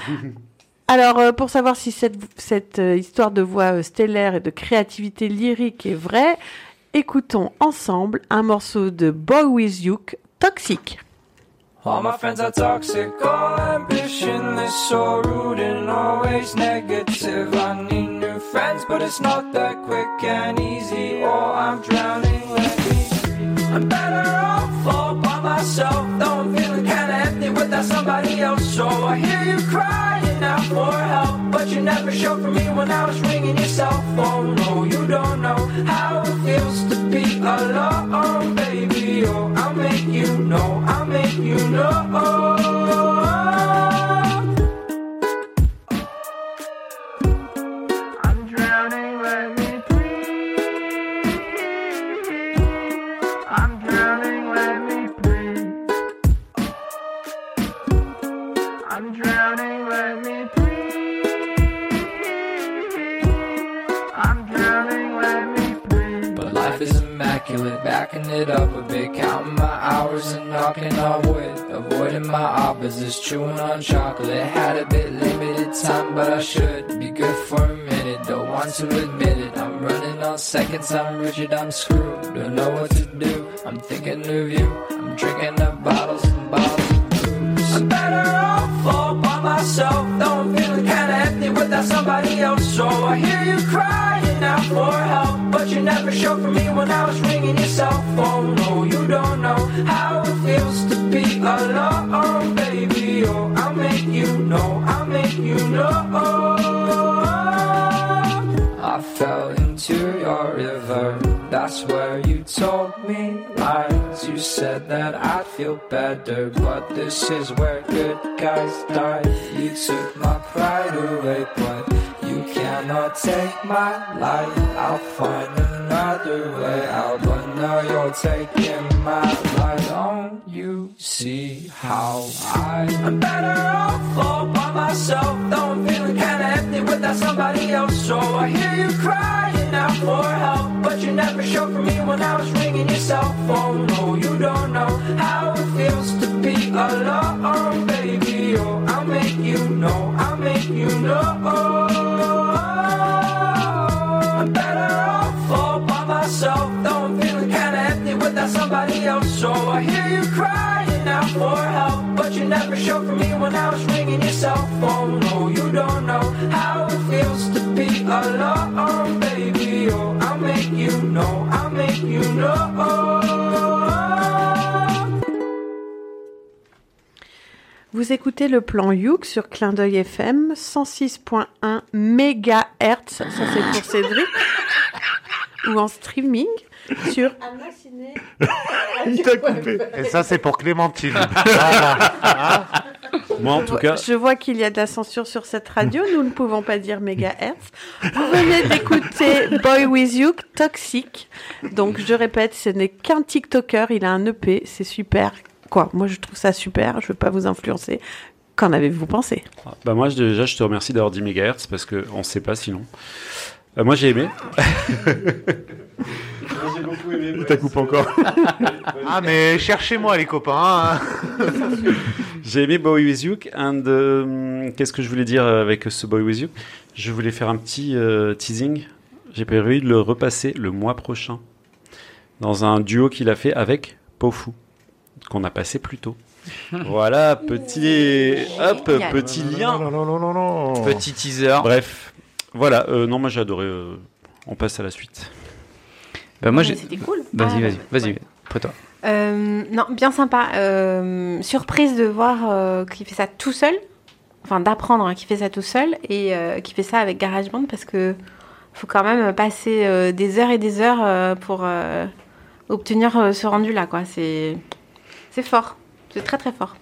hein. [laughs] Alors, euh, pour savoir si cette, cette euh, histoire de voix euh, stellaire et de créativité lyrique est vraie, écoutons ensemble un morceau de Boy With You, Toxic. All my friends are toxic, all ambitionless, so rude and always negative. I need new friends, but it's not that quick and easy. Or I'm drowning, free. I'm better off all by myself, though I'm feeling kinda empty without somebody else. So I hear you crying for help, but you never showed for me when I was ringing your cell phone. No, you don't know how it feels to be alone, baby. Oh, I'll make you know, I'll make you know. Immaculate, backing it up a bit, counting my hours and knocking on wood. Avoiding my opposites, chewing on chocolate. Had a bit limited time, but I should be good for a minute. Don't want to admit it. I'm running on seconds, I'm rigid, I'm screwed. Don't know what to do. I'm thinking of you. I'm drinking up bottles and bottles of booze. I'm better off all by myself, though I'm feeling kinda empty without somebody else. So I hear you crying out for help, but you never showed for me when I was ringing your cell phone. No, you don't know how it feels to be alone, baby. Oh, I'll make you know, I'll make you know. I fell into your river. That's where you told me lies. You said that I'd feel better, but this is where good guys die. You took my pride away, but you cannot take my life. I'll find another way out, but now you're taking my life. Don't you see how I am better off all by myself? Though I'm feeling kinda empty without somebody else. So I hear you crying out for help, but you never showed for me when I was ringing your cell phone. No, you don't know how it feels to be alone, baby. Oh, I'll make you know, I'll make you know. I'm better off all by myself, though I'm feeling kinda empty without somebody else. So I hear you crying out for help, but you never showed for me when I was ringing your cell phone. No, you don't know how it feels to be alone, baby. I'll make you know, I'll make you know. Vous écoutez le plan Youk sur Clin d'œil FM 106.1 MHz, ça c'est pour Cédric, ou en streaming sur Il t'a coupé. Et ça, c'est pour Clémentine. Voilà. [laughs] Hein Moi, en tout cas, Je vois qu'il y a de la censure sur cette radio, nous ne pouvons pas dire mégahertz. Vous venez d'écouter Boy With You, Toxic. Donc je répète, ce n'est qu'un TikToker, il a un EP, c'est super. Quoi, moi je trouve ça super, je veux pas vous influencer. Qu'en avez-vous pensé? Bah moi je- déjà je te remercie d'avoir dit mégahertz parce que on sait pas sinon. Euh, moi j'ai aimé. [laughs] j'ai beaucoup aimé. Il t'a coupé encore. [laughs] Ah, mais cherchez-moi, les copains. hein. [laughs] J'ai aimé Boy With You and euh, qu'est-ce que je voulais dire avec ce Boy With You? Je voulais faire un petit euh, teasing. J'ai prévu de le repasser le mois prochain dans un duo qu'il a fait avec Pofu qu'on a passé plus tôt. [laughs] voilà, petit hop, petit lien. Non, non, non, non, non. Petit teaser. Bref, voilà. euh, non, moi j'ai adoré. euh, on passe à la suite. Bah, moi, j'ai. C'était cool. Vas-y, Ah, vas-y, vas-y. Après toi. Euh, non, bien sympa. Euh, surprise de voir euh, qu'il fait ça tout seul. Enfin, d'apprendre hein, qu'il fait ça tout seul et qu'il fait ça avec GarageBand parce que faut quand même passer des heures et des heures pour obtenir ce rendu-là. quoi. C'est c'est fort. C'est très très fort.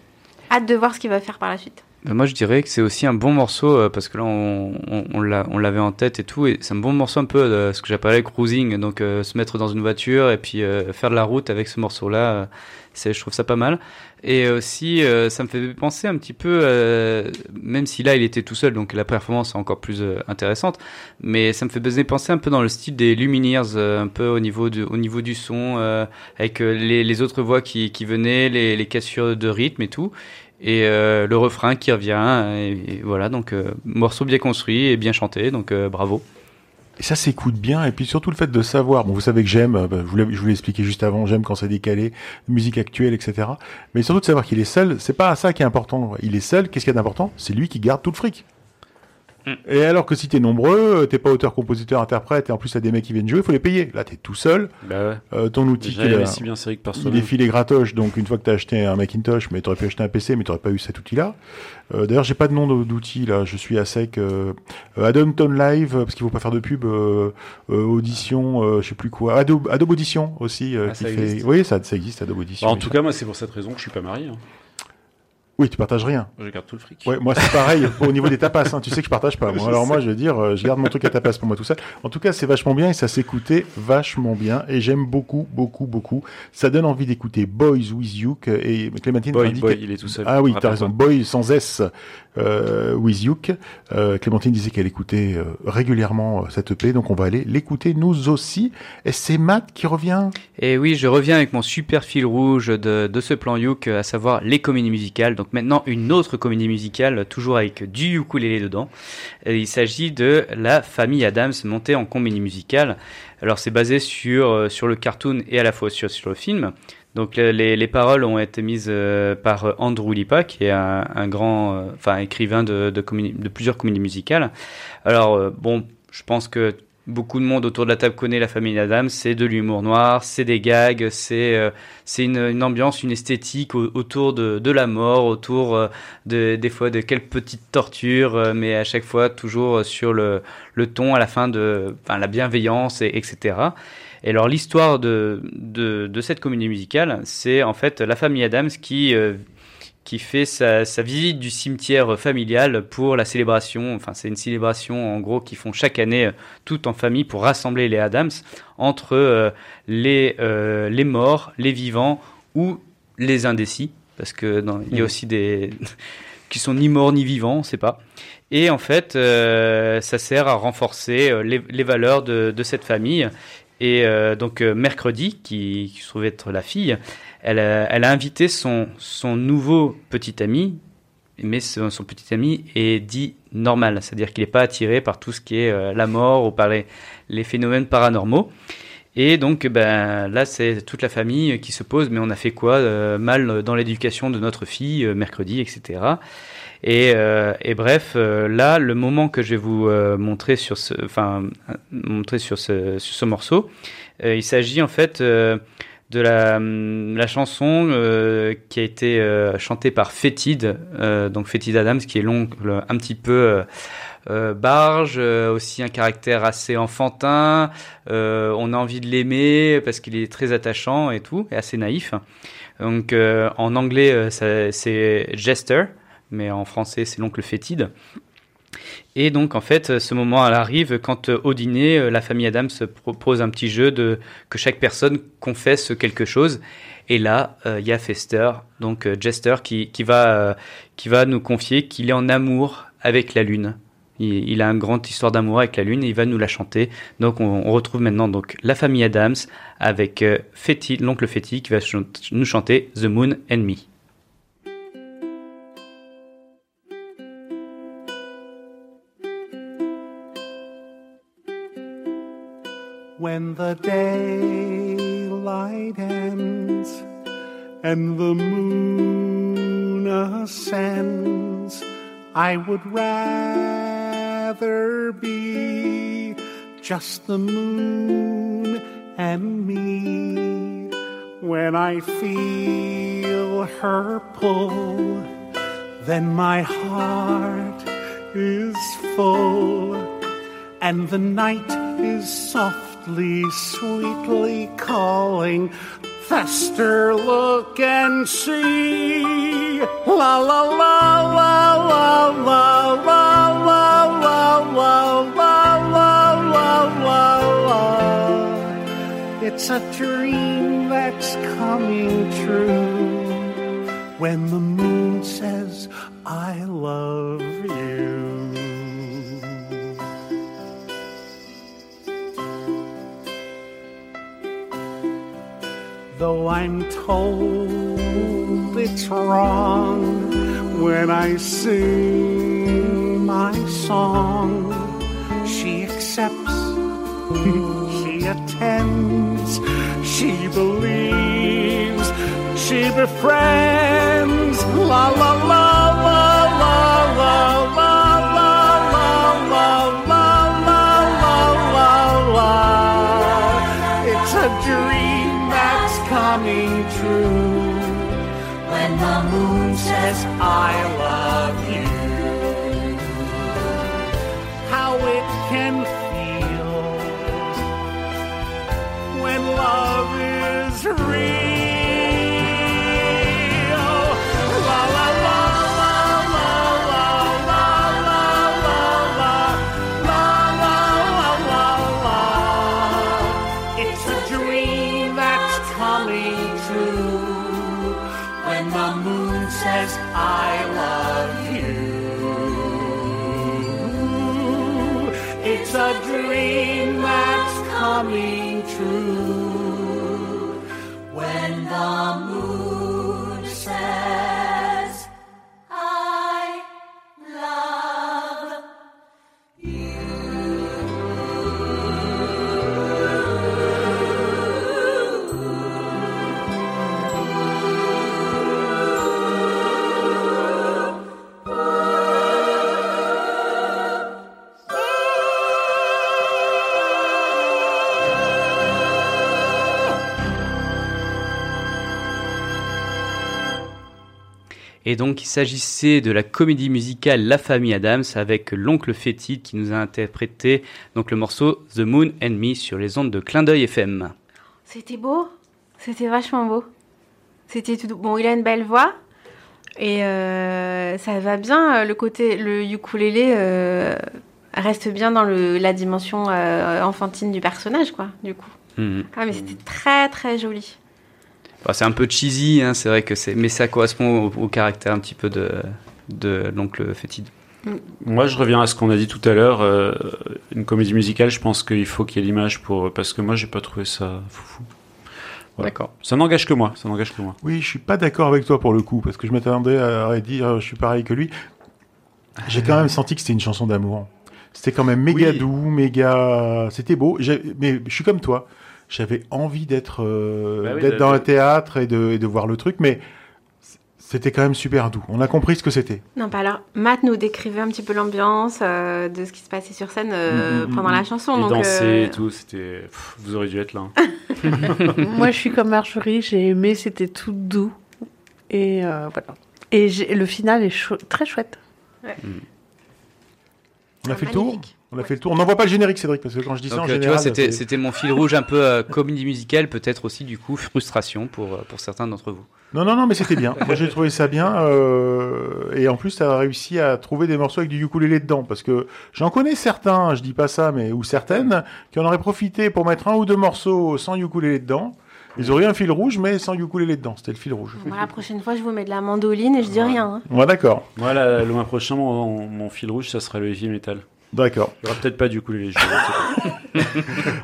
Hâte de voir ce qu'il va faire par la suite. Ben, moi, je dirais que c'est aussi un bon morceau euh, parce que là, on, on, on l'a- on l'avait en tête et tout. Et c'est un bon morceau un peu de ce que j'appelais cruising. Donc, euh, se mettre dans une voiture et puis euh, faire de la route avec ce morceau-là. euh, je trouve ça pas mal. Et aussi, euh, ça me fait penser un petit peu, euh, même si là, il était tout seul, donc la performance est encore plus euh, intéressante. Mais ça me fait penser un peu dans le style des Lumineers, euh, un peu au niveau du, au niveau du son, euh, avec euh, les, les autres voix qui, qui venaient, les, les cassures de rythme et tout et euh, le refrain qui revient et, voilà donc euh, morceau bien construit et bien chanté donc euh, bravo Et ça s'écoute bien, et puis surtout le fait de savoir, bon vous savez que j'aime, je vous l'ai expliqué juste avant, j'aime quand c'est décalé, musique actuelle, etc. Mais surtout de savoir qu'il est seul, c'est pas ça qui est important. Il est seul, qu'est-ce qu'il y a d'important? C'est lui qui garde tout le fric. Et alors que si t'es nombreux, euh, t'es pas auteur, compositeur, interprète, et en plus t'as des mecs qui viennent jouer, il faut les payer. Là t'es tout seul, Bah ouais. euh, ton outil il est aussi bien série que par il soi-même. est filé gratos, donc une fois que t'as acheté un Macintosh, mais t'aurais pu acheter un PC, mais t'aurais pas eu cet outil-là. Euh, D'ailleurs, j'ai pas de nom d'outil là, je suis à sec. Euh, euh, Adobe Tone Live, parce qu'il faut pas faire de pub. Audition, je sais plus quoi. Adobe, Adobe Audition aussi, Ah, qui ça fait. Oui, ça, ça existe, Adobe Audition. Bah, en tout cas, moi, c'est pour cette raison que je suis pas marié. hein. Oui, tu partages rien. Je garde tout le fric. Ouais, moi c'est pareil [laughs] au niveau des tapas. Hein. Tu sais que je partage pas. Moi. Je Alors moi, je veux dire, euh, je garde mon truc à tapas pour moi tout seul. En tout cas, c'est vachement bien et ça s'écoutait vachement bien et j'aime beaucoup, beaucoup, beaucoup. Ça donne envie d'écouter Boys with You et Clémentine Boy, Boy, il est tout seul. Ah oui, t'as raison. Boy sans S euh, with You. Euh, Clémentine disait qu'elle écoutait euh, régulièrement euh, cette EP, donc on va aller l'écouter nous aussi. Et c'est Matt qui revient. et oui je reviens avec mon super fil rouge de, de ce plan Youk à savoir les comédies musicales donc maintenant une autre comédie musicale toujours avec du ukulélé dedans il s'agit de la famille Adams montée en comédie musicale alors c'est basé sur euh, sur le cartoon et à la fois sur sur le film Donc le- les, les paroles ont été mises euh, par Andrew Lipa, qui est un, un grand, euh, enfin écrivain de, de, de plusieurs comédies musicales. Alors euh, bon, je pense que beaucoup de monde autour de la table connaît la famille Adams. C'est de l'humour noir, c'est des gags, c'est euh, c'est une, une ambiance, une esthétique au- autour de, de la mort, autour euh, de des fois de quelques petites tortures, euh, mais à chaque fois toujours sur le, le ton à la fin de, enfin la bienveillance et etc. Et alors l'histoire de, de, de cette comédie musicale, c'est en fait la famille Adams qui, euh, qui fait sa, sa visite du cimetière familial pour la célébration. Enfin, c'est une célébration en gros qu'ils font chaque année euh, tout en famille pour rassembler les Adams entre euh, les, euh, les morts, les vivants ou les indécis. Parce que il y a Mhm. aussi des [laughs] qui sont ni morts ni vivants, on sait pas. Et en fait, euh, ça sert à renforcer les, les valeurs de, de cette famille. Et euh, donc euh, mercredi, qui, se trouve être la fille, elle a, elle a invité son, son nouveau petit ami, mais son, petit ami est dit normal, c'est-à-dire qu'il n'est pas attiré par tout ce qui est euh, la mort ou par les, phénomènes paranormaux. Et donc, ben, là, c'est toute la famille qui se pose, mais on a fait quoi euh, mal dans l'éducation de notre fille, euh, mercredi, etc. Et, euh, et bref, euh, là, le moment que je vais vous euh, montrer sur ce, enfin, montrer sur ce, morceau, il s'agit en fait de la, hum, chanson qui a été chantée par Fétide, donc Fétide Adams, qui est l'oncle un petit peu barge, aussi un caractère assez enfantin. on a envie de l'aimer parce qu'il est très attachant et tout, et assez naïf. Donc en anglais, c'est Jester, mais en français, c'est l'oncle fétide. Et donc, en fait, ce moment arrive quand euh, au dîner, euh, la famille Adams se propose un petit jeu de que chaque personne confesse quelque chose. Et là, euh, il y a Fester, donc Jester, qui, va, qui va nous confier qu'il est en amour avec la lune. Il, a une grande histoire d'amour avec la lune et il va nous la chanter. Donc, on, retrouve maintenant donc la famille Adams avec l'oncle Féti, qui va nous chanter The Moon and Me. When the daylight ends and the moon ascends, I would rather be just the moon and me. when I feel her pull, then my heart is full, and the night is softly, sweetly calling. Faster look and see. La la la la la la la la la la la la la la la. It's a dream that's coming true when the moon says, I love you. Though I'm told it's wrong when I sing my song, she accepts, she attends, she believes, she befriends. La la la coming true when the moon says I love you. How it can feel when love is real. Et donc, il s'agissait de la comédie musicale La Famille Adams avec l'oncle Fétide qui nous a interprété donc le morceau The Moon and Me sur les ondes de Clin d'œil FM. C'était beau. C'était vachement beau. C'était tout. Bon, il a une belle voix. Et euh, ça va bien. euh, Le côté, le ukulélé euh, reste bien dans le, la dimension euh, enfantine du personnage, quoi, du coup. Mhm. Ah, mais c'était très, très joli. C'est un peu cheesy, hein, c'est vrai que c'est, mais ça correspond au, au caractère un petit peu de, de l'oncle Fétide. Moi, je reviens à ce qu'on a dit tout à l'heure. euh, une comédie musicale, je pense qu'il faut qu'il y ait l'image pour. Parce que moi, j'ai pas trouvé ça foufou. Voilà. D'accord. Ça n'engage que moi. Ça n'engage que moi. Oui, je suis pas d'accord avec toi pour le coup, parce que je m'attendais à dire je suis pareil que lui. J'ai quand même senti que c'était une chanson d'amour. C'était quand même méga Oui. doux, méga. C'était beau. J'ai- Mais je suis comme toi. J'avais envie d'être euh, Bah oui, d'être de- dans de- le théâtre et de, et de voir le truc, mais c'était quand même super doux. On a compris ce que c'était. Non, pas alors. Matt nous décrivait un petit peu l'ambiance euh, de ce qui se passait sur scène euh, Mm, mm, pendant mm. la chanson. Et donc, danser euh, et tout, c'était. Vous auriez dû être là. hein. [laughs] Moi, je suis comme Marjorie, j'ai aimé, c'était tout doux. Et euh, voilà. Et le final est chou- très chouette. On a fait le tour? On a fait le tour. On n'envoie pas le générique, Cédric, parce que quand je dis ça, en euh, tu général, vois, c'était, c'est- c'était mon fil rouge un peu euh, comédie musicale, peut-être aussi du coup frustration pour, euh, pour certains d'entre vous. Non, non, non, mais c'était bien. Moi, j'ai trouvé ça bien. euh, Et en plus, tu as réussi à trouver des morceaux avec du ukulélé dedans. Parce que j'en connais certains, je dis pas ça, mais ou certaines, qui en auraient profité pour mettre un ou deux morceaux sans ukulélé dedans. Ils auraient un fil rouge, mais sans ukulélé dedans. C'était le fil rouge. Voilà, la prochaine fois, je vous mets de la mandoline et je dis rien. hein. Ouais, d'accord. Moi, là, le mois prochain, mon, mon fil rouge, ça sera le heavy metal. D'accord. Il y aura peut-être pas du coup les jeux. [laughs]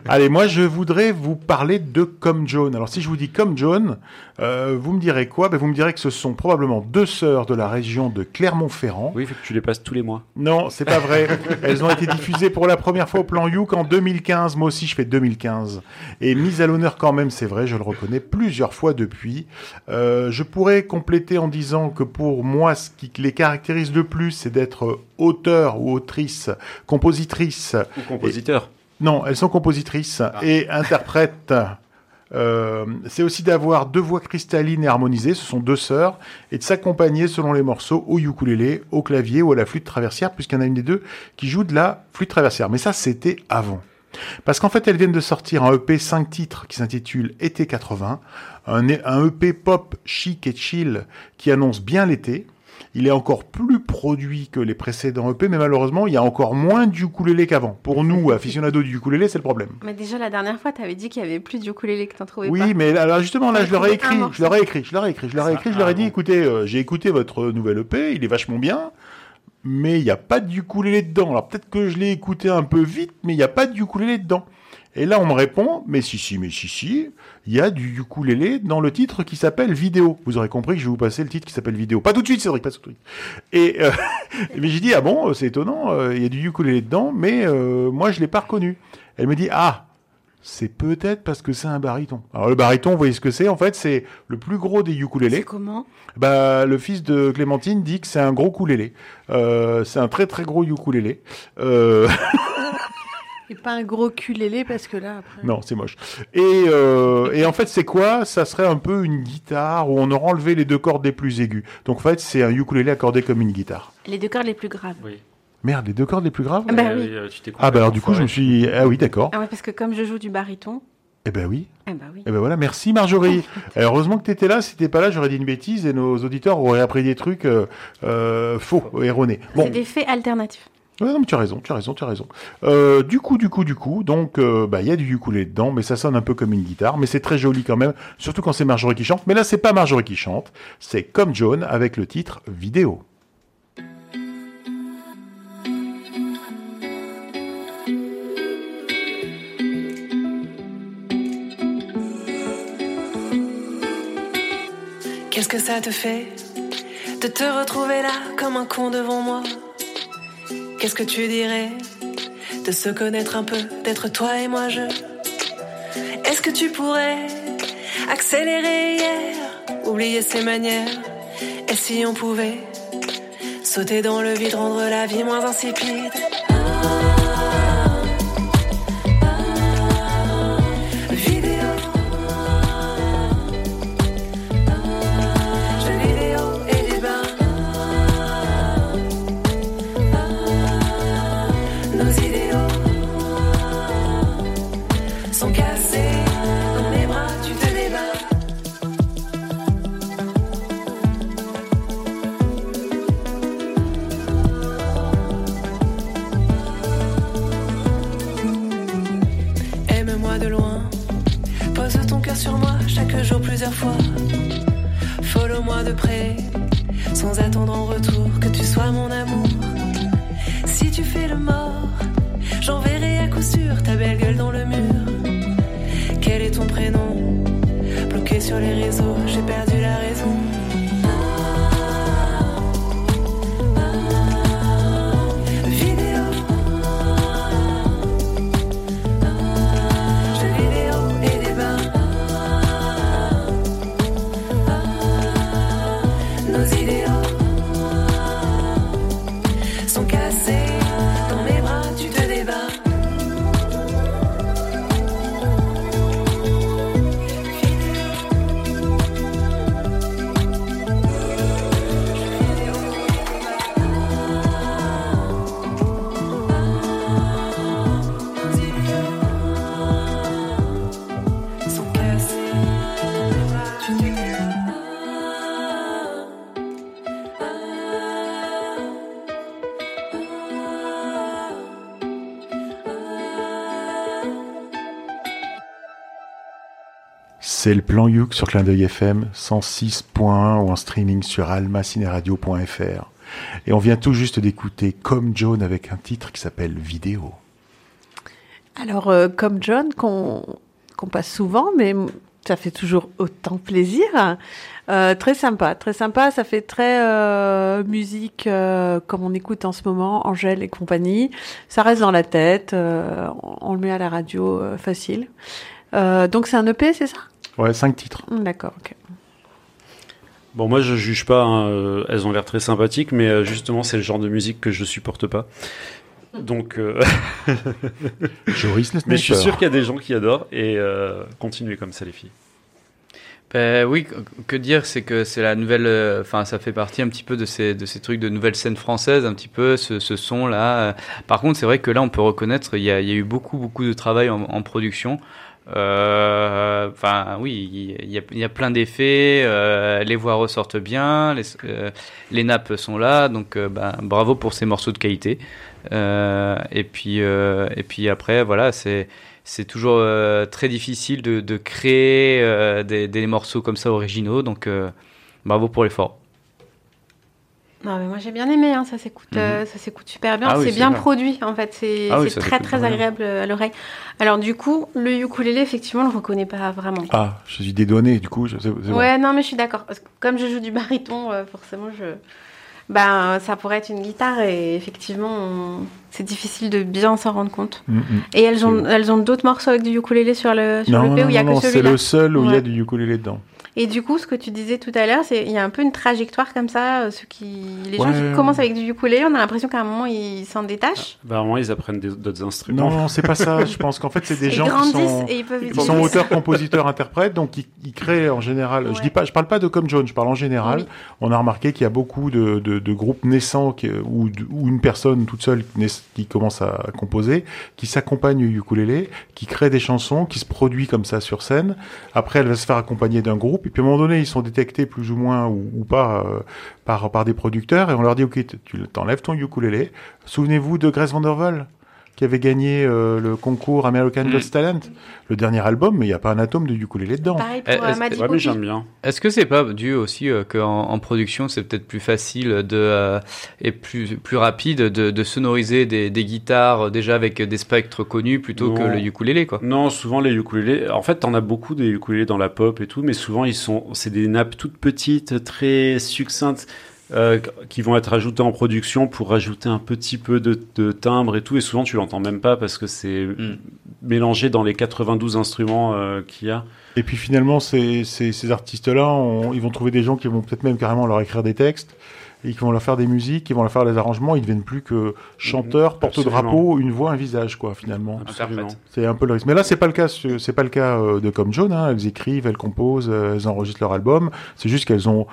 Allez, moi, je voudrais vous parler de Comme Joan. Alors, si je vous dis Comme Joan, euh, vous me direz quoi? Ben, Vous me direz que ce sont probablement deux sœurs de la région de Clermont-Ferrand. Oui, il faut que tu les passes tous les mois. Non, c'est pas vrai. Elles ont été diffusées pour la première fois au plan Youk en 2015. Moi aussi, je fais 2015. Et mise à l'honneur quand même, c'est vrai, je le reconnais, plusieurs fois depuis. Euh, je pourrais compléter en disant que pour moi, ce qui les caractérise le plus, c'est d'être auteur ou autrice, compositrice. Ou compositeur. Non, elles sont compositrices et interprètes [laughs] Euh, c'est aussi d'avoir deux voix cristallines et harmonisées, ce sont deux sœurs, et de s'accompagner selon les morceaux au ukulélé, au clavier ou à la flûte traversière, puisqu'il y en a une des deux qui joue de la flûte traversière. Mais ça, c'était avant. Parce qu'en fait, elles viennent de sortir un EP 5 titres qui s'intitule Été 80, un, un EP pop chic et chill qui annonce bien l'été. Il est encore plus produit que les précédents EP, mais malheureusement, il y a encore moins d'ukulélé qu'avant. Pour nous, aficionados du ukulélé, c'est le problème. Mais déjà, la dernière fois, tu avais dit qu'il y avait plus de ukulélé que t'en trouvais pas. Oui, mais alors justement, là, je leur ai écrit, je leur ai écrit, je leur ai écrit, je leur ai écrit, je leur ai dit, écoutez, euh, j'ai écouté votre nouvel EP, il est vachement bien, mais il n'y a pas de ukulélé dedans. Alors peut-être que je l'ai écouté un peu vite, mais il n'y a pas de ukulélé dedans. Et là, on me répond, mais si, si, mais si, si, il y a du ukulélé dans le titre qui s'appelle Vidéo. Vous aurez compris que je vais vous passer le titre qui s'appelle Vidéo. Pas tout de suite, Cédric, pas tout de suite. Et euh, [laughs] mais j'ai dit, ah bon, c'est étonnant, euh, il y a du ukulélé dedans, mais euh, moi, je l'ai pas reconnu. Elle me dit, ah, c'est peut-être parce que c'est un baryton. Alors le baryton, vous voyez ce que c'est En fait, c'est le plus gros des ukulélés. Comment? Bah, le fils de Clémentine dit que c'est un gros ukulélé. Euh, c'est un très très gros ukulélé. Euh... [laughs] Et pas un gros culélé parce que là, après. non, c'est moche. Et, euh, et en fait, c'est quoi? Ça serait un peu une guitare où on aurait enlevé les deux cordes les plus aiguës. Donc en fait, c'est un ukulélé accordé comme une guitare. Les deux cordes les plus graves. Merde, les deux cordes les plus graves? Ah bah oui. euh, tu t'es Ah bah alors du coup, je me suis... Ah oui, d'accord. Ah ouais, parce que comme je joue du baryton, Eh ben oui. eh ben oui. Eh ben voilà, merci Marjorie. [laughs] Euh, heureusement que tu étais là. Si t'étais pas là, j'aurais dit une bêtise et nos auditeurs auraient appris des trucs euh, euh, faux, erronés. Bon, C'est des faits alternatifs. Non, mais tu as raison, tu as raison, tu as raison. Euh, du coup, du coup, du coup, donc, euh, bah, il y a du ukulélé dedans, mais ça sonne un peu comme une guitare, mais c'est très joli quand même, surtout quand c'est Marjorie qui chante. Mais là, c'est pas Marjorie qui chante, c'est comme John avec le titre Vidéo. Qu'est-ce que ça te fait de te retrouver là comme un con devant moi? Qu'est-ce que tu dirais de se connaître un peu, d'être toi et moi je? Est-ce que tu pourrais accélérer hier, oublier ses manières? Et si on pouvait sauter dans le vide, rendre la vie moins insipide? Fois. Follow-moi de près, sans attendre en retour que tu sois mon amour. Si tu fais le mort, C'est le plan Youk sur Clin d'œil FM 106.1 ou en streaming sur almacineradio.fr. Et on vient tout juste d'écouter Comme John avec un titre qui s'appelle Vidéo. Alors, euh, comme John, qu'on passe souvent, mais ça fait toujours autant plaisir. Euh, très sympa, très sympa. Ça fait très euh, musique comme on écoute en ce moment, Angèle et compagnie. Ça reste dans la tête. on, on le met à la radio facile. Donc c'est un EP, c'est ça? Ouais, cinq titres. Hum, D'accord, ok. Bon, moi, je juge pas. hein, euh, elles ont l'air très sympathiques, mais euh, justement, c'est le genre de musique que je supporte pas. Donc, euh, [laughs] Joris le mais je suis sûr qu'il y a des gens qui adorent et euh, continuez comme ça, les filles. Ben oui, que- dire, c'est que c'est la nouvelle, euh, enfin ça fait partie un petit peu de ces, de ces trucs de nouvelle scène française, un petit peu ce, ce son là. Par contre, c'est vrai que là on peut reconnaître, il y a, il y a eu beaucoup beaucoup de travail en, en production. Euh, Enfin oui, il y y a plein d'effets, euh, les voix ressortent bien, les, euh, nappes sont là, donc ben, bravo pour ces morceaux de qualité. Et puis et puis après voilà c'est c'est toujours très difficile de, créer des, morceaux comme ça originaux, donc bravo pour l'effort. Non, mais moi j'ai bien aimé, hein, ça s'écoute, euh, ça s'écoute super bien. Ah c'est bien produit en fait, c'est Ah oui, très très agréable euh, à l'oreille. Alors du coup, le ukulélé, effectivement, on le reconnaît pas vraiment. Ah, je suis dédonné, du coup, je- bon. ouais, non, mais je suis d'accord. Parce que comme je joue du baryton, euh, forcément, je, ben, ça pourrait être une guitare et effectivement, on- c'est difficile de bien s'en rendre compte. Mm, mm. Et elles ont, elles ont d'autres morceaux avec du ukulélé sur le sur Non, le P non, où il y a non, que non, c'est celui-là. le seul où il y a du ukulélé dedans. Et du coup, ce que tu disais tout à l'heure, c'est il y a un peu une trajectoire comme ça. euh, Ceux qui, les gens qui commencent avec du ukulélé, on a l'impression qu'à un moment ils s'en détachent. Bah, à un moment, ils apprennent d'autres instruments. Non, c'est pas ça. Je pense qu'en fait, c'est des Ils gens qui sont, et ils peuvent qui utiliser sont ça. auteurs, compositeurs, interprètes, donc ils, ils créent en général. Je dis pas, je parle pas de comme John, je parle en général. Oui. On a remarqué qu'il y a beaucoup de, de, de groupes naissants qui, ou, de- ou une personne toute seule qui commence à composer, qui s'accompagne au ukulélé, qui crée des chansons, qui se produit comme ça sur scène. Après, elle va se faire accompagner d'un groupe, et puis à un moment donné, ils sont détectés plus ou moins ou, pas euh, par, des producteurs, et on leur dit, ok, tu t'enlèves ton ukulélé. Souvenez-vous de Grace Vanderwall qui avait gagné euh, le concours American Mm. Got Talent, le dernier album, mais il n'y a pas un atome de ukulélé dedans. Pareil Eh, pour euh, est-ce- Maddy ouais, mais Poppy. j'aime bien. Est-ce que c'est pas dû aussi euh, qu'en en production c'est peut-être plus facile de euh, et plus plus rapide de, de sonoriser des, des guitares déjà avec des spectres connus plutôt que le ukulélé quoi? Non, souvent les ukulélés. En fait, t'en as beaucoup des ukulélés dans la pop et tout, mais souvent ils sont, c'est des nappes toutes petites, très succinctes, euh, qui vont être ajoutées en production pour rajouter un petit peu de, de timbre et tout. Et souvent tu l'entends même pas parce que c'est mélangé dans les 92 instruments euh, qu'il y a. Et puis finalement, ces, ces, ces artistes-là, ils vont trouver des gens qui vont peut-être même carrément leur écrire des textes, et qui vont leur faire des musiques, qui vont leur faire des arrangements, ils deviennent plus que chanteurs, porte-drapeau, une voix, un visage, quoi, finalement. Absolument. C'est un peu le risque. Mais là, c'est pas le cas, c'est pas le cas euh, de Comme Joan, hein. Elles écrivent, elles composent, elles enregistrent leur album. C'est juste qu'elles ont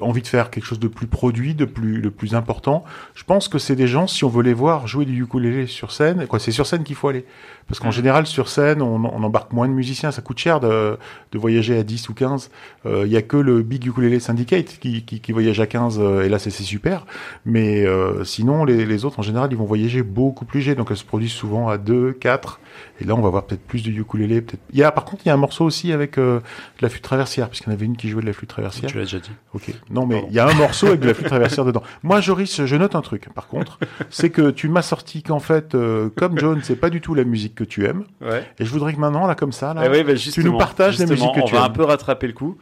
envie de faire quelque chose de plus produit, de plus, de plus important. Je pense que c'est des gens, si on veut les voir jouer du ukulélé sur scène, quoi, c'est sur scène qu'il faut aller. Parce qu'en général, sur scène, on, on embarque moins de musiciens. Ça coûte cher de, de voyager à 10 ou 15. Il y a que le Big Ukulele Syndicate qui, qui, qui voyage à 15, euh, et là, c'est c'est super. Mais euh, sinon, les, les autres, en général, ils vont voyager beaucoup plus léger. Donc, elles se produisent souvent à 2, 4. Et là, on va voir peut-être plus de ukulélé. Peut-être. Il y a, par contre, il y a un morceau aussi avec euh, de la flûte traversière, puisqu'il y en avait une qui jouait de la flûte traversière. Tu l'as déjà dit. Ok. Non, mais il y a un morceau avec de la [laughs] flûte traversière dedans. Moi, Joris, je note un truc, par contre. c'est que tu m'as sorti qu'en fait, euh, comme John, c'est pas du tout la musique que tu aimes. Ouais. Et je voudrais que maintenant, là, comme ça, là, Eh oui, bah, tu nous partages la musique que on tu va aimes. un peu rattraper le coup.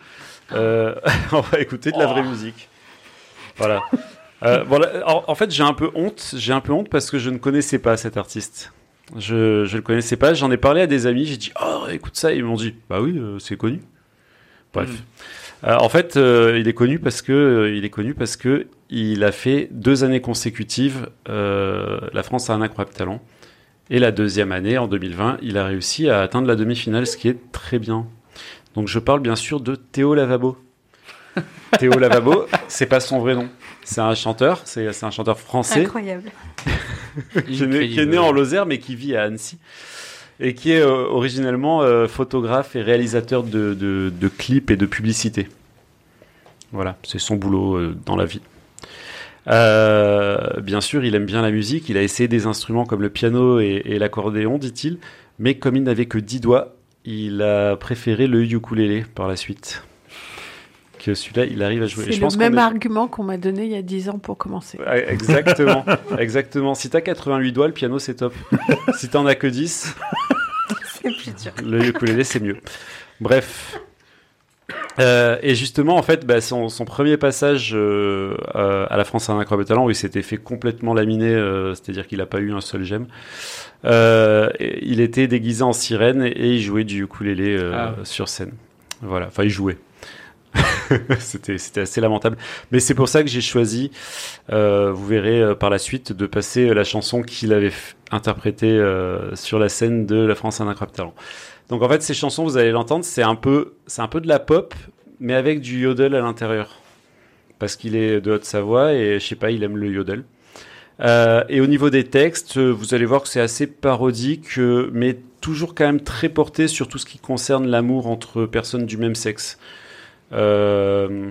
Euh, [laughs] on va écouter de la vraie musique. Voilà. Euh, voilà. En, en fait, j'ai un peu honte. J'ai un peu honte parce que je ne connaissais pas cet artiste. Je je le connaissais pas. J'en ai parlé à des amis. J'ai dit oh écoute ça. Ils m'ont dit bah oui euh, c'est connu. Bref. Euh, en fait, euh, il est connu parce que euh, il est connu parce que il a fait deux années consécutives. euh, la France a un incroyable talent. Et la deuxième année, en 2020, il a réussi à atteindre la demi-finale, ce qui est très bien. Donc je parle bien sûr de Théo Lavabo. [laughs] Théo Lavabo, c'est pas son vrai nom. C'est un chanteur, c'est c'est un chanteur français Incroyable. [laughs] qui, est né, qui est né en Lozère mais qui vit à Annecy et qui est euh, originellement euh, photographe et réalisateur de, de- de clips et de publicités. Voilà, c'est son boulot euh, dans la vie. Euh, bien sûr, il aime bien la musique, il a essayé des instruments comme le piano et, et l'accordéon, dit-il, mais comme il n'avait que 10 doigts, il a préféré le ukulélé par la suite. Que celui-là, il arrive à jouer. C'est le pense même est- argument qu'on m'a donné il y a 10 ans pour commencer. Exactement, [laughs] exactement. Si t'as 88 doigts, le piano c'est top. si t'en as que 10, C'est plus dur. le ukulélé c'est mieux. Bref. Euh, et justement, en fait, bah, son, son premier passage euh, euh, à la France a un incroyable talent où il s'était fait complètement laminer, euh, c'est-à-dire qu'il n'a pas eu un seul. Euh, et il était déguisé en sirène et il jouait du ukulélé euh, Ah. sur scène. Voilà, enfin il jouait. [laughs] c'était c'était assez lamentable. Mais c'est pour ça que j'ai choisi, euh, vous verrez euh, par la suite, de passer la chanson qu'il avait f- interprétée euh, sur la scène de La France un incroyable talent. Donc en fait, ces chansons, vous allez l'entendre, c'est un peu c'est un peu de la pop, mais avec du yodel à l'intérieur, parce qu'il est de Haute-Savoie et je sais pas, il aime le yodel. Euh, et au niveau des textes, vous allez voir que c'est assez parodique, mais toujours quand même très porté sur tout ce qui concerne l'amour entre personnes du même sexe. Euh,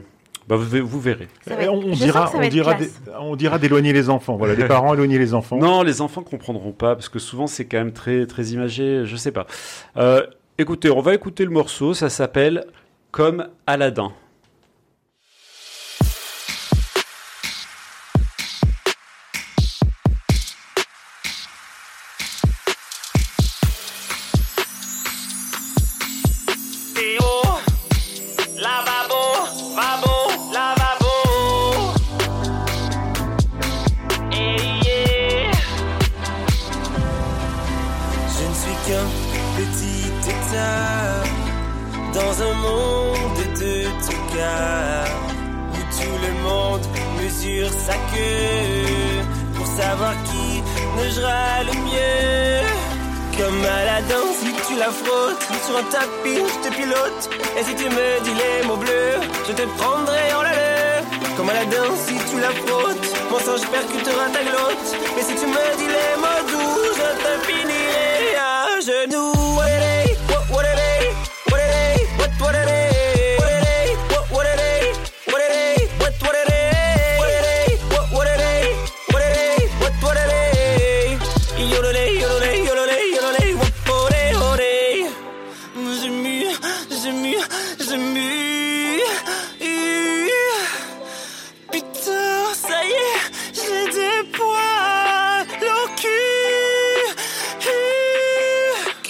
bah, vous, vous verrez. On, on dira, on dira, d'é- on dira d'éloigner les enfants. Voilà, les parents éloigner les enfants. Non, les enfants comprendront pas parce que souvent c'est quand même très très imagé. Je sais pas. Euh, écoutez, on va écouter le morceau. Ça s'appelle Comme Aladdin.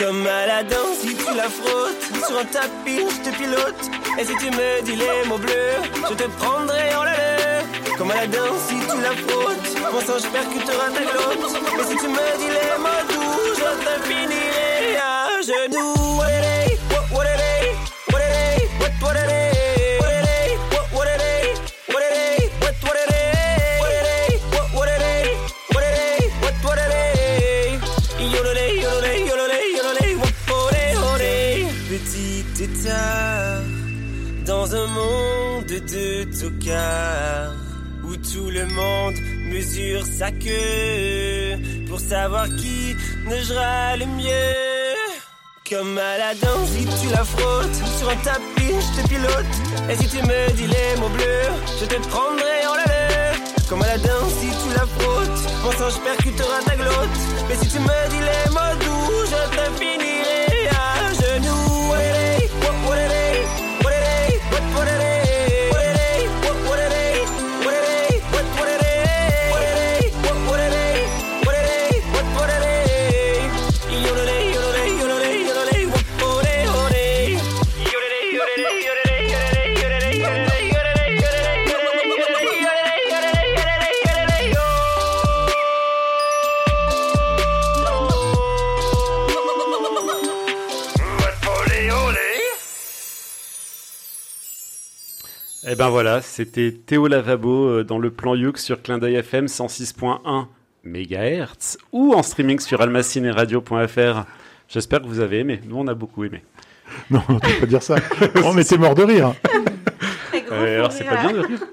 Comme Aladdin, si tu la frottes sur un tapis, je te pilote. Et si tu me dis les mots bleus, je te prendrai en la Comme Aladdin, si tu la frottes, mon singe percutera ta glotte. Et si tu me dis les mots doux, je te finirai à genoux. What it what, what what what, dans un monde de tocards où tout le monde mesure sa queue pour savoir qui neigera le mieux. Comme Aladdin, si tu la frottes sur un tapis, je te pilote. Et si tu me dis les mots bleus, je te prendrai en la Comme Aladdin, si tu la frottes, mon singe percutera ta glotte. Mais si tu me dis les mots doux, je te finirai Eh ben voilà, c'était Théo Lavabo euh, dans le plan Youk sur Clin d'œil FM 106.1 MHz ou en streaming sur almacineradio.fr. J'espère que vous avez aimé. Nous, on a beaucoup aimé. [laughs] Non, on peut pas dire ça. [laughs] On était mort de rire. Euh, alors, c'est pas bien de rire.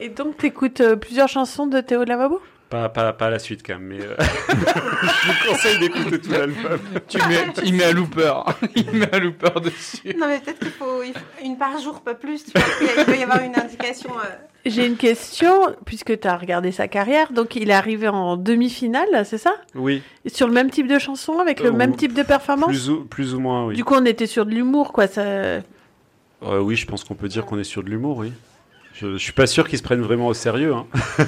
Et donc, t'écoutes euh, plusieurs chansons de Théo Lavabo? Pas, pas, pas la suite quand même, mais euh, [laughs] je vous conseille d'écouter tout l'album. Tu mets, il met un looper. [laughs] Il met un looper dessus. Non, mais peut-être qu'il faut, une par jour, pas plus. Tu vois, il doit y avoir une indication. euh. J'ai une question, puisque tu as regardé sa carrière. Donc, il est arrivé en demi-finale, c'est ça? Oui, Sur le même type de chanson, avec le Euh, même type de performance? plus ou, plus ou moins, oui. Du coup, on était sur de l'humour, quoi. Ça... Euh, oui, je pense qu'on peut dire qu'on est sur de l'humour, oui. Je, je suis pas sûr qu'ils se prennent vraiment au sérieux. Hein. [laughs]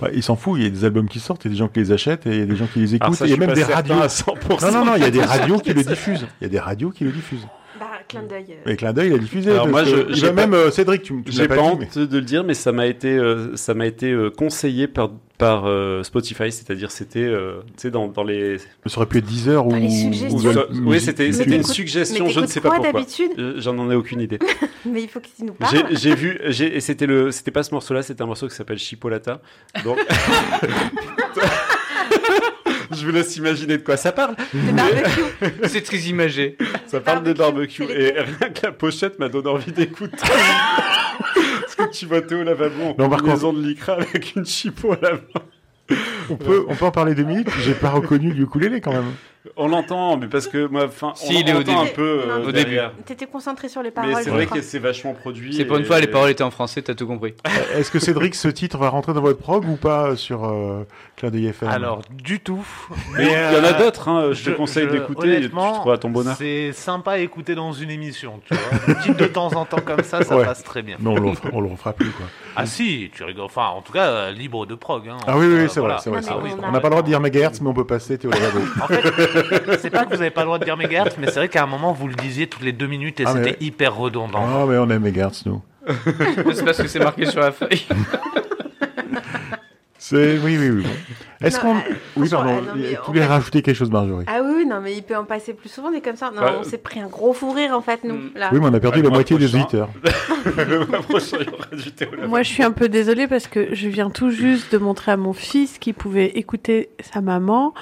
Bah, il s'en fout, il y a des albums qui sortent, il y a des gens qui les achètent et il y a des gens qui les écoutent. Alors ça, et il y a même des radios. à 100%. Non, non, non, il y a des radios qui le diffusent. Il y a des radios qui le diffusent. Bah, clin d'œil. euh. Et Clin d'œil, il a diffusé. Alors moi, je, il j'ai va pas- même, euh, Cédric, tu, me- tu me j'ai pas honte mais- de le dire, mais ça m'a été, euh, ça m'a été euh, conseillé par par euh, Spotify, c'est-à-dire c'était euh, tu sais dans, dans les Ça aurait pu être 10 heures ou. Dans les ou. Google oui, c'était une suggestion, je ne sais pas quoi pourquoi. d'habitude Euh, J'en en ai aucune idée. [laughs] Mais il faut que tu nous J'ai parles. j'ai vu, j'ai- et c'était le, c'était pas ce morceau-là, c'était un morceau qui s'appelle Chipolata. Donc, [laughs] [laughs] je vous laisse imaginer de quoi ça parle. Des barbecues. C'est très imagé. Ça parle de barbecue et rien que la pochette m'a donné envie d'écouter. Tu vas au lavabo en Non, par combinaison de lycra avec une chipo à la main. On peut, on peut en parler deux minutes. J'ai pas reconnu le ukulélé quand même. On l'entend, mais parce que moi, enfin, Si, on il est au entend un début. peu euh, Non, Au derrière. T'étais concentré sur les Mais paroles. c'est je vrai que c'est vachement produit. C'est pour une et- fois, les paroles étaient en français, t'as tout compris. [laughs] Est-ce que Cédric, ce titre va rentrer dans votre prog ou pas sur euh, Clin d'œil FM Alors, du tout. Mais il y en a d'autres, hein, je te conseille d'écouter, tu trouveras ton bonheur. C'est sympa à écouter dans une émission, tu vois. Un titre de temps en temps comme ça, ça Ouais. passe très bien. Non, on le, refera, on le refera plus quoi. Ah si, tu rigoles. Enfin, en tout cas, euh, libre de prog. Hein. Ah oui, oui, Euh, c'est vrai, c'est c'est mais on n'a pas le droit de dire mégahertz, mais on peut passer Théo. En fait, [laughs] c'est pas que vous n'avez pas le droit de dire mégahertz, mais c'est vrai qu'à un moment, vous le disiez toutes les deux minutes et Ah, c'était mais- hyper redondant. Ah, mais on aime mégahertz, nous. [laughs] c'est parce que c'est marqué sur la feuille. [laughs] C'est... Oui, oui, oui. Est-ce qu'on. euh, Oui, pardon. euh, non, mais tu voulais fait- rajouter quelque chose, Marjorie? Ah oui, oui, non, mais il peut en passer plus souvent des comme ça. Non, Bah, on s'est pris un gros fou rire en fait, nous. Mm. Là. Oui, mais on a perdu la moitié des prochain. auditeurs. le mois prochain, il y aura du Théo Lavabo. Moi, je suis un peu désolée parce que je viens tout juste de montrer à mon fils qu'il pouvait écouter sa maman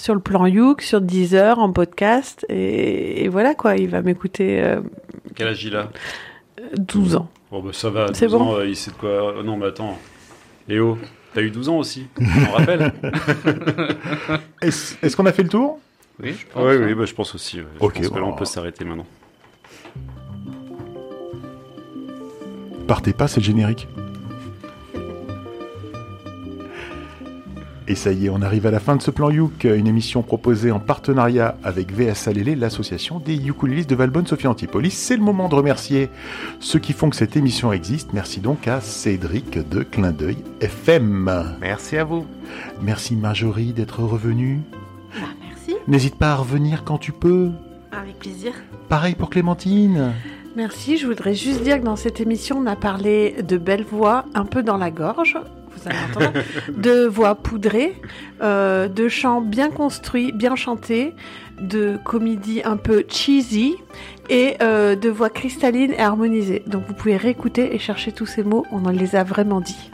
sur le plan Youk, sur Deezer, en podcast. Et, et voilà quoi, il va m'écouter euh, Quel âge il a? 12 ans. Bon, bah ça va, 12 C'est bon. ans, euh, il sait de quoi. euh, non, mais attends. Léo, t'as eu 12 ans aussi, je m'en rappelle. [laughs] Est-ce, qu'on a fait le tour? Oui, je pense. Oui, hein. oui, bah, je pense aussi. ouais. Je Ok, pense que là, bon. on peut s'arrêter maintenant. Partez pas, c'est le générique. Et ça y est, on arrive à la fin de ce plan Youk, une émission proposée en partenariat avec VSA Lélé, l'association des ukulélistes de Valbonne Sophie Antipolis. C'est le moment de remercier ceux qui font que cette émission existe. Merci donc à Cédric de Clin d'œil FM. Merci à vous. Merci Marjorie d'être revenue. Bah, merci. N'hésite pas à revenir quand tu peux. Avec plaisir. Pareil pour Clémentine. Merci, je voudrais juste dire que dans cette émission, on a parlé de belles voix un peu dans la gorge, vous allez entendre, [laughs] de voix poudrées, euh, de chants bien construits, bien chantés, de comédie un peu cheesy et euh, de voix cristallines et harmonisées. Donc vous pouvez réécouter et chercher tous ces mots, on en les a vraiment dit.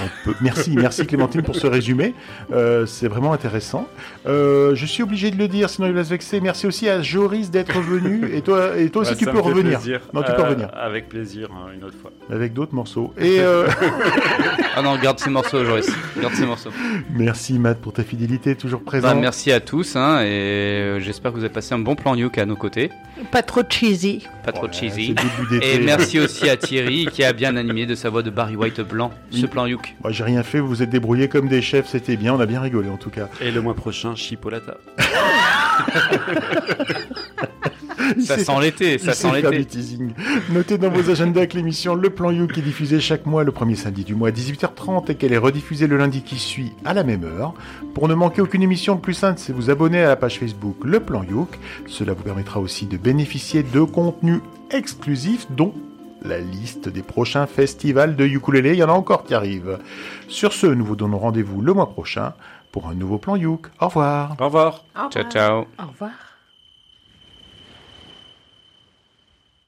On peut- Merci, merci Clémentine pour ce résumé. Euh, c'est vraiment intéressant. Euh, je suis obligé de le dire, sinon il va se vexer. Merci aussi à Joris d'être venu. Et toi, et toi aussi, Ouais, tu peux revenir. plaisir. Non, tu peux Euh, revenir Avec plaisir, hein, une autre fois. avec d'autres morceaux. Et euh, [laughs] Ah non, garde ces morceaux, Joris. Garde ces morceaux. merci Matt pour ta fidélité, toujours Bah, présente. merci à tous, hein, et j'espère que vous avez passé un bon plan Nuke à nos côtés. Pas trop cheesy. Pas trop cheesy. Et merci aussi à Thierry qui a bien animé de sa voix de Barry White blanc ce plan Moi, j'ai rien fait, vous vous êtes débrouillés comme des chefs, c'était bien, on a bien rigolé en tout cas. Et le mois prochain, Chipolata. Ça sent l'été, ça sent l'été. Notez dans vos agendas que l'émission Le Plan You qui est diffusée chaque mois le premier samedi du mois à 18h30 et qu'elle est rediffusée le lundi qui suit à la même heure. Pour ne manquer aucune émission, le plus simple, c'est vous abonner à la page Facebook Le Plan Youk. Cela vous permettra aussi de bénéficier de contenus exclusifs dont la liste des prochains festivals de ukulélé. Il y en a encore qui arrivent. Sur ce, nous vous donnons rendez-vous le mois prochain pour un nouveau Plan Youk. Au revoir. Au revoir. Au Ciao, revoir. ciao. Au revoir.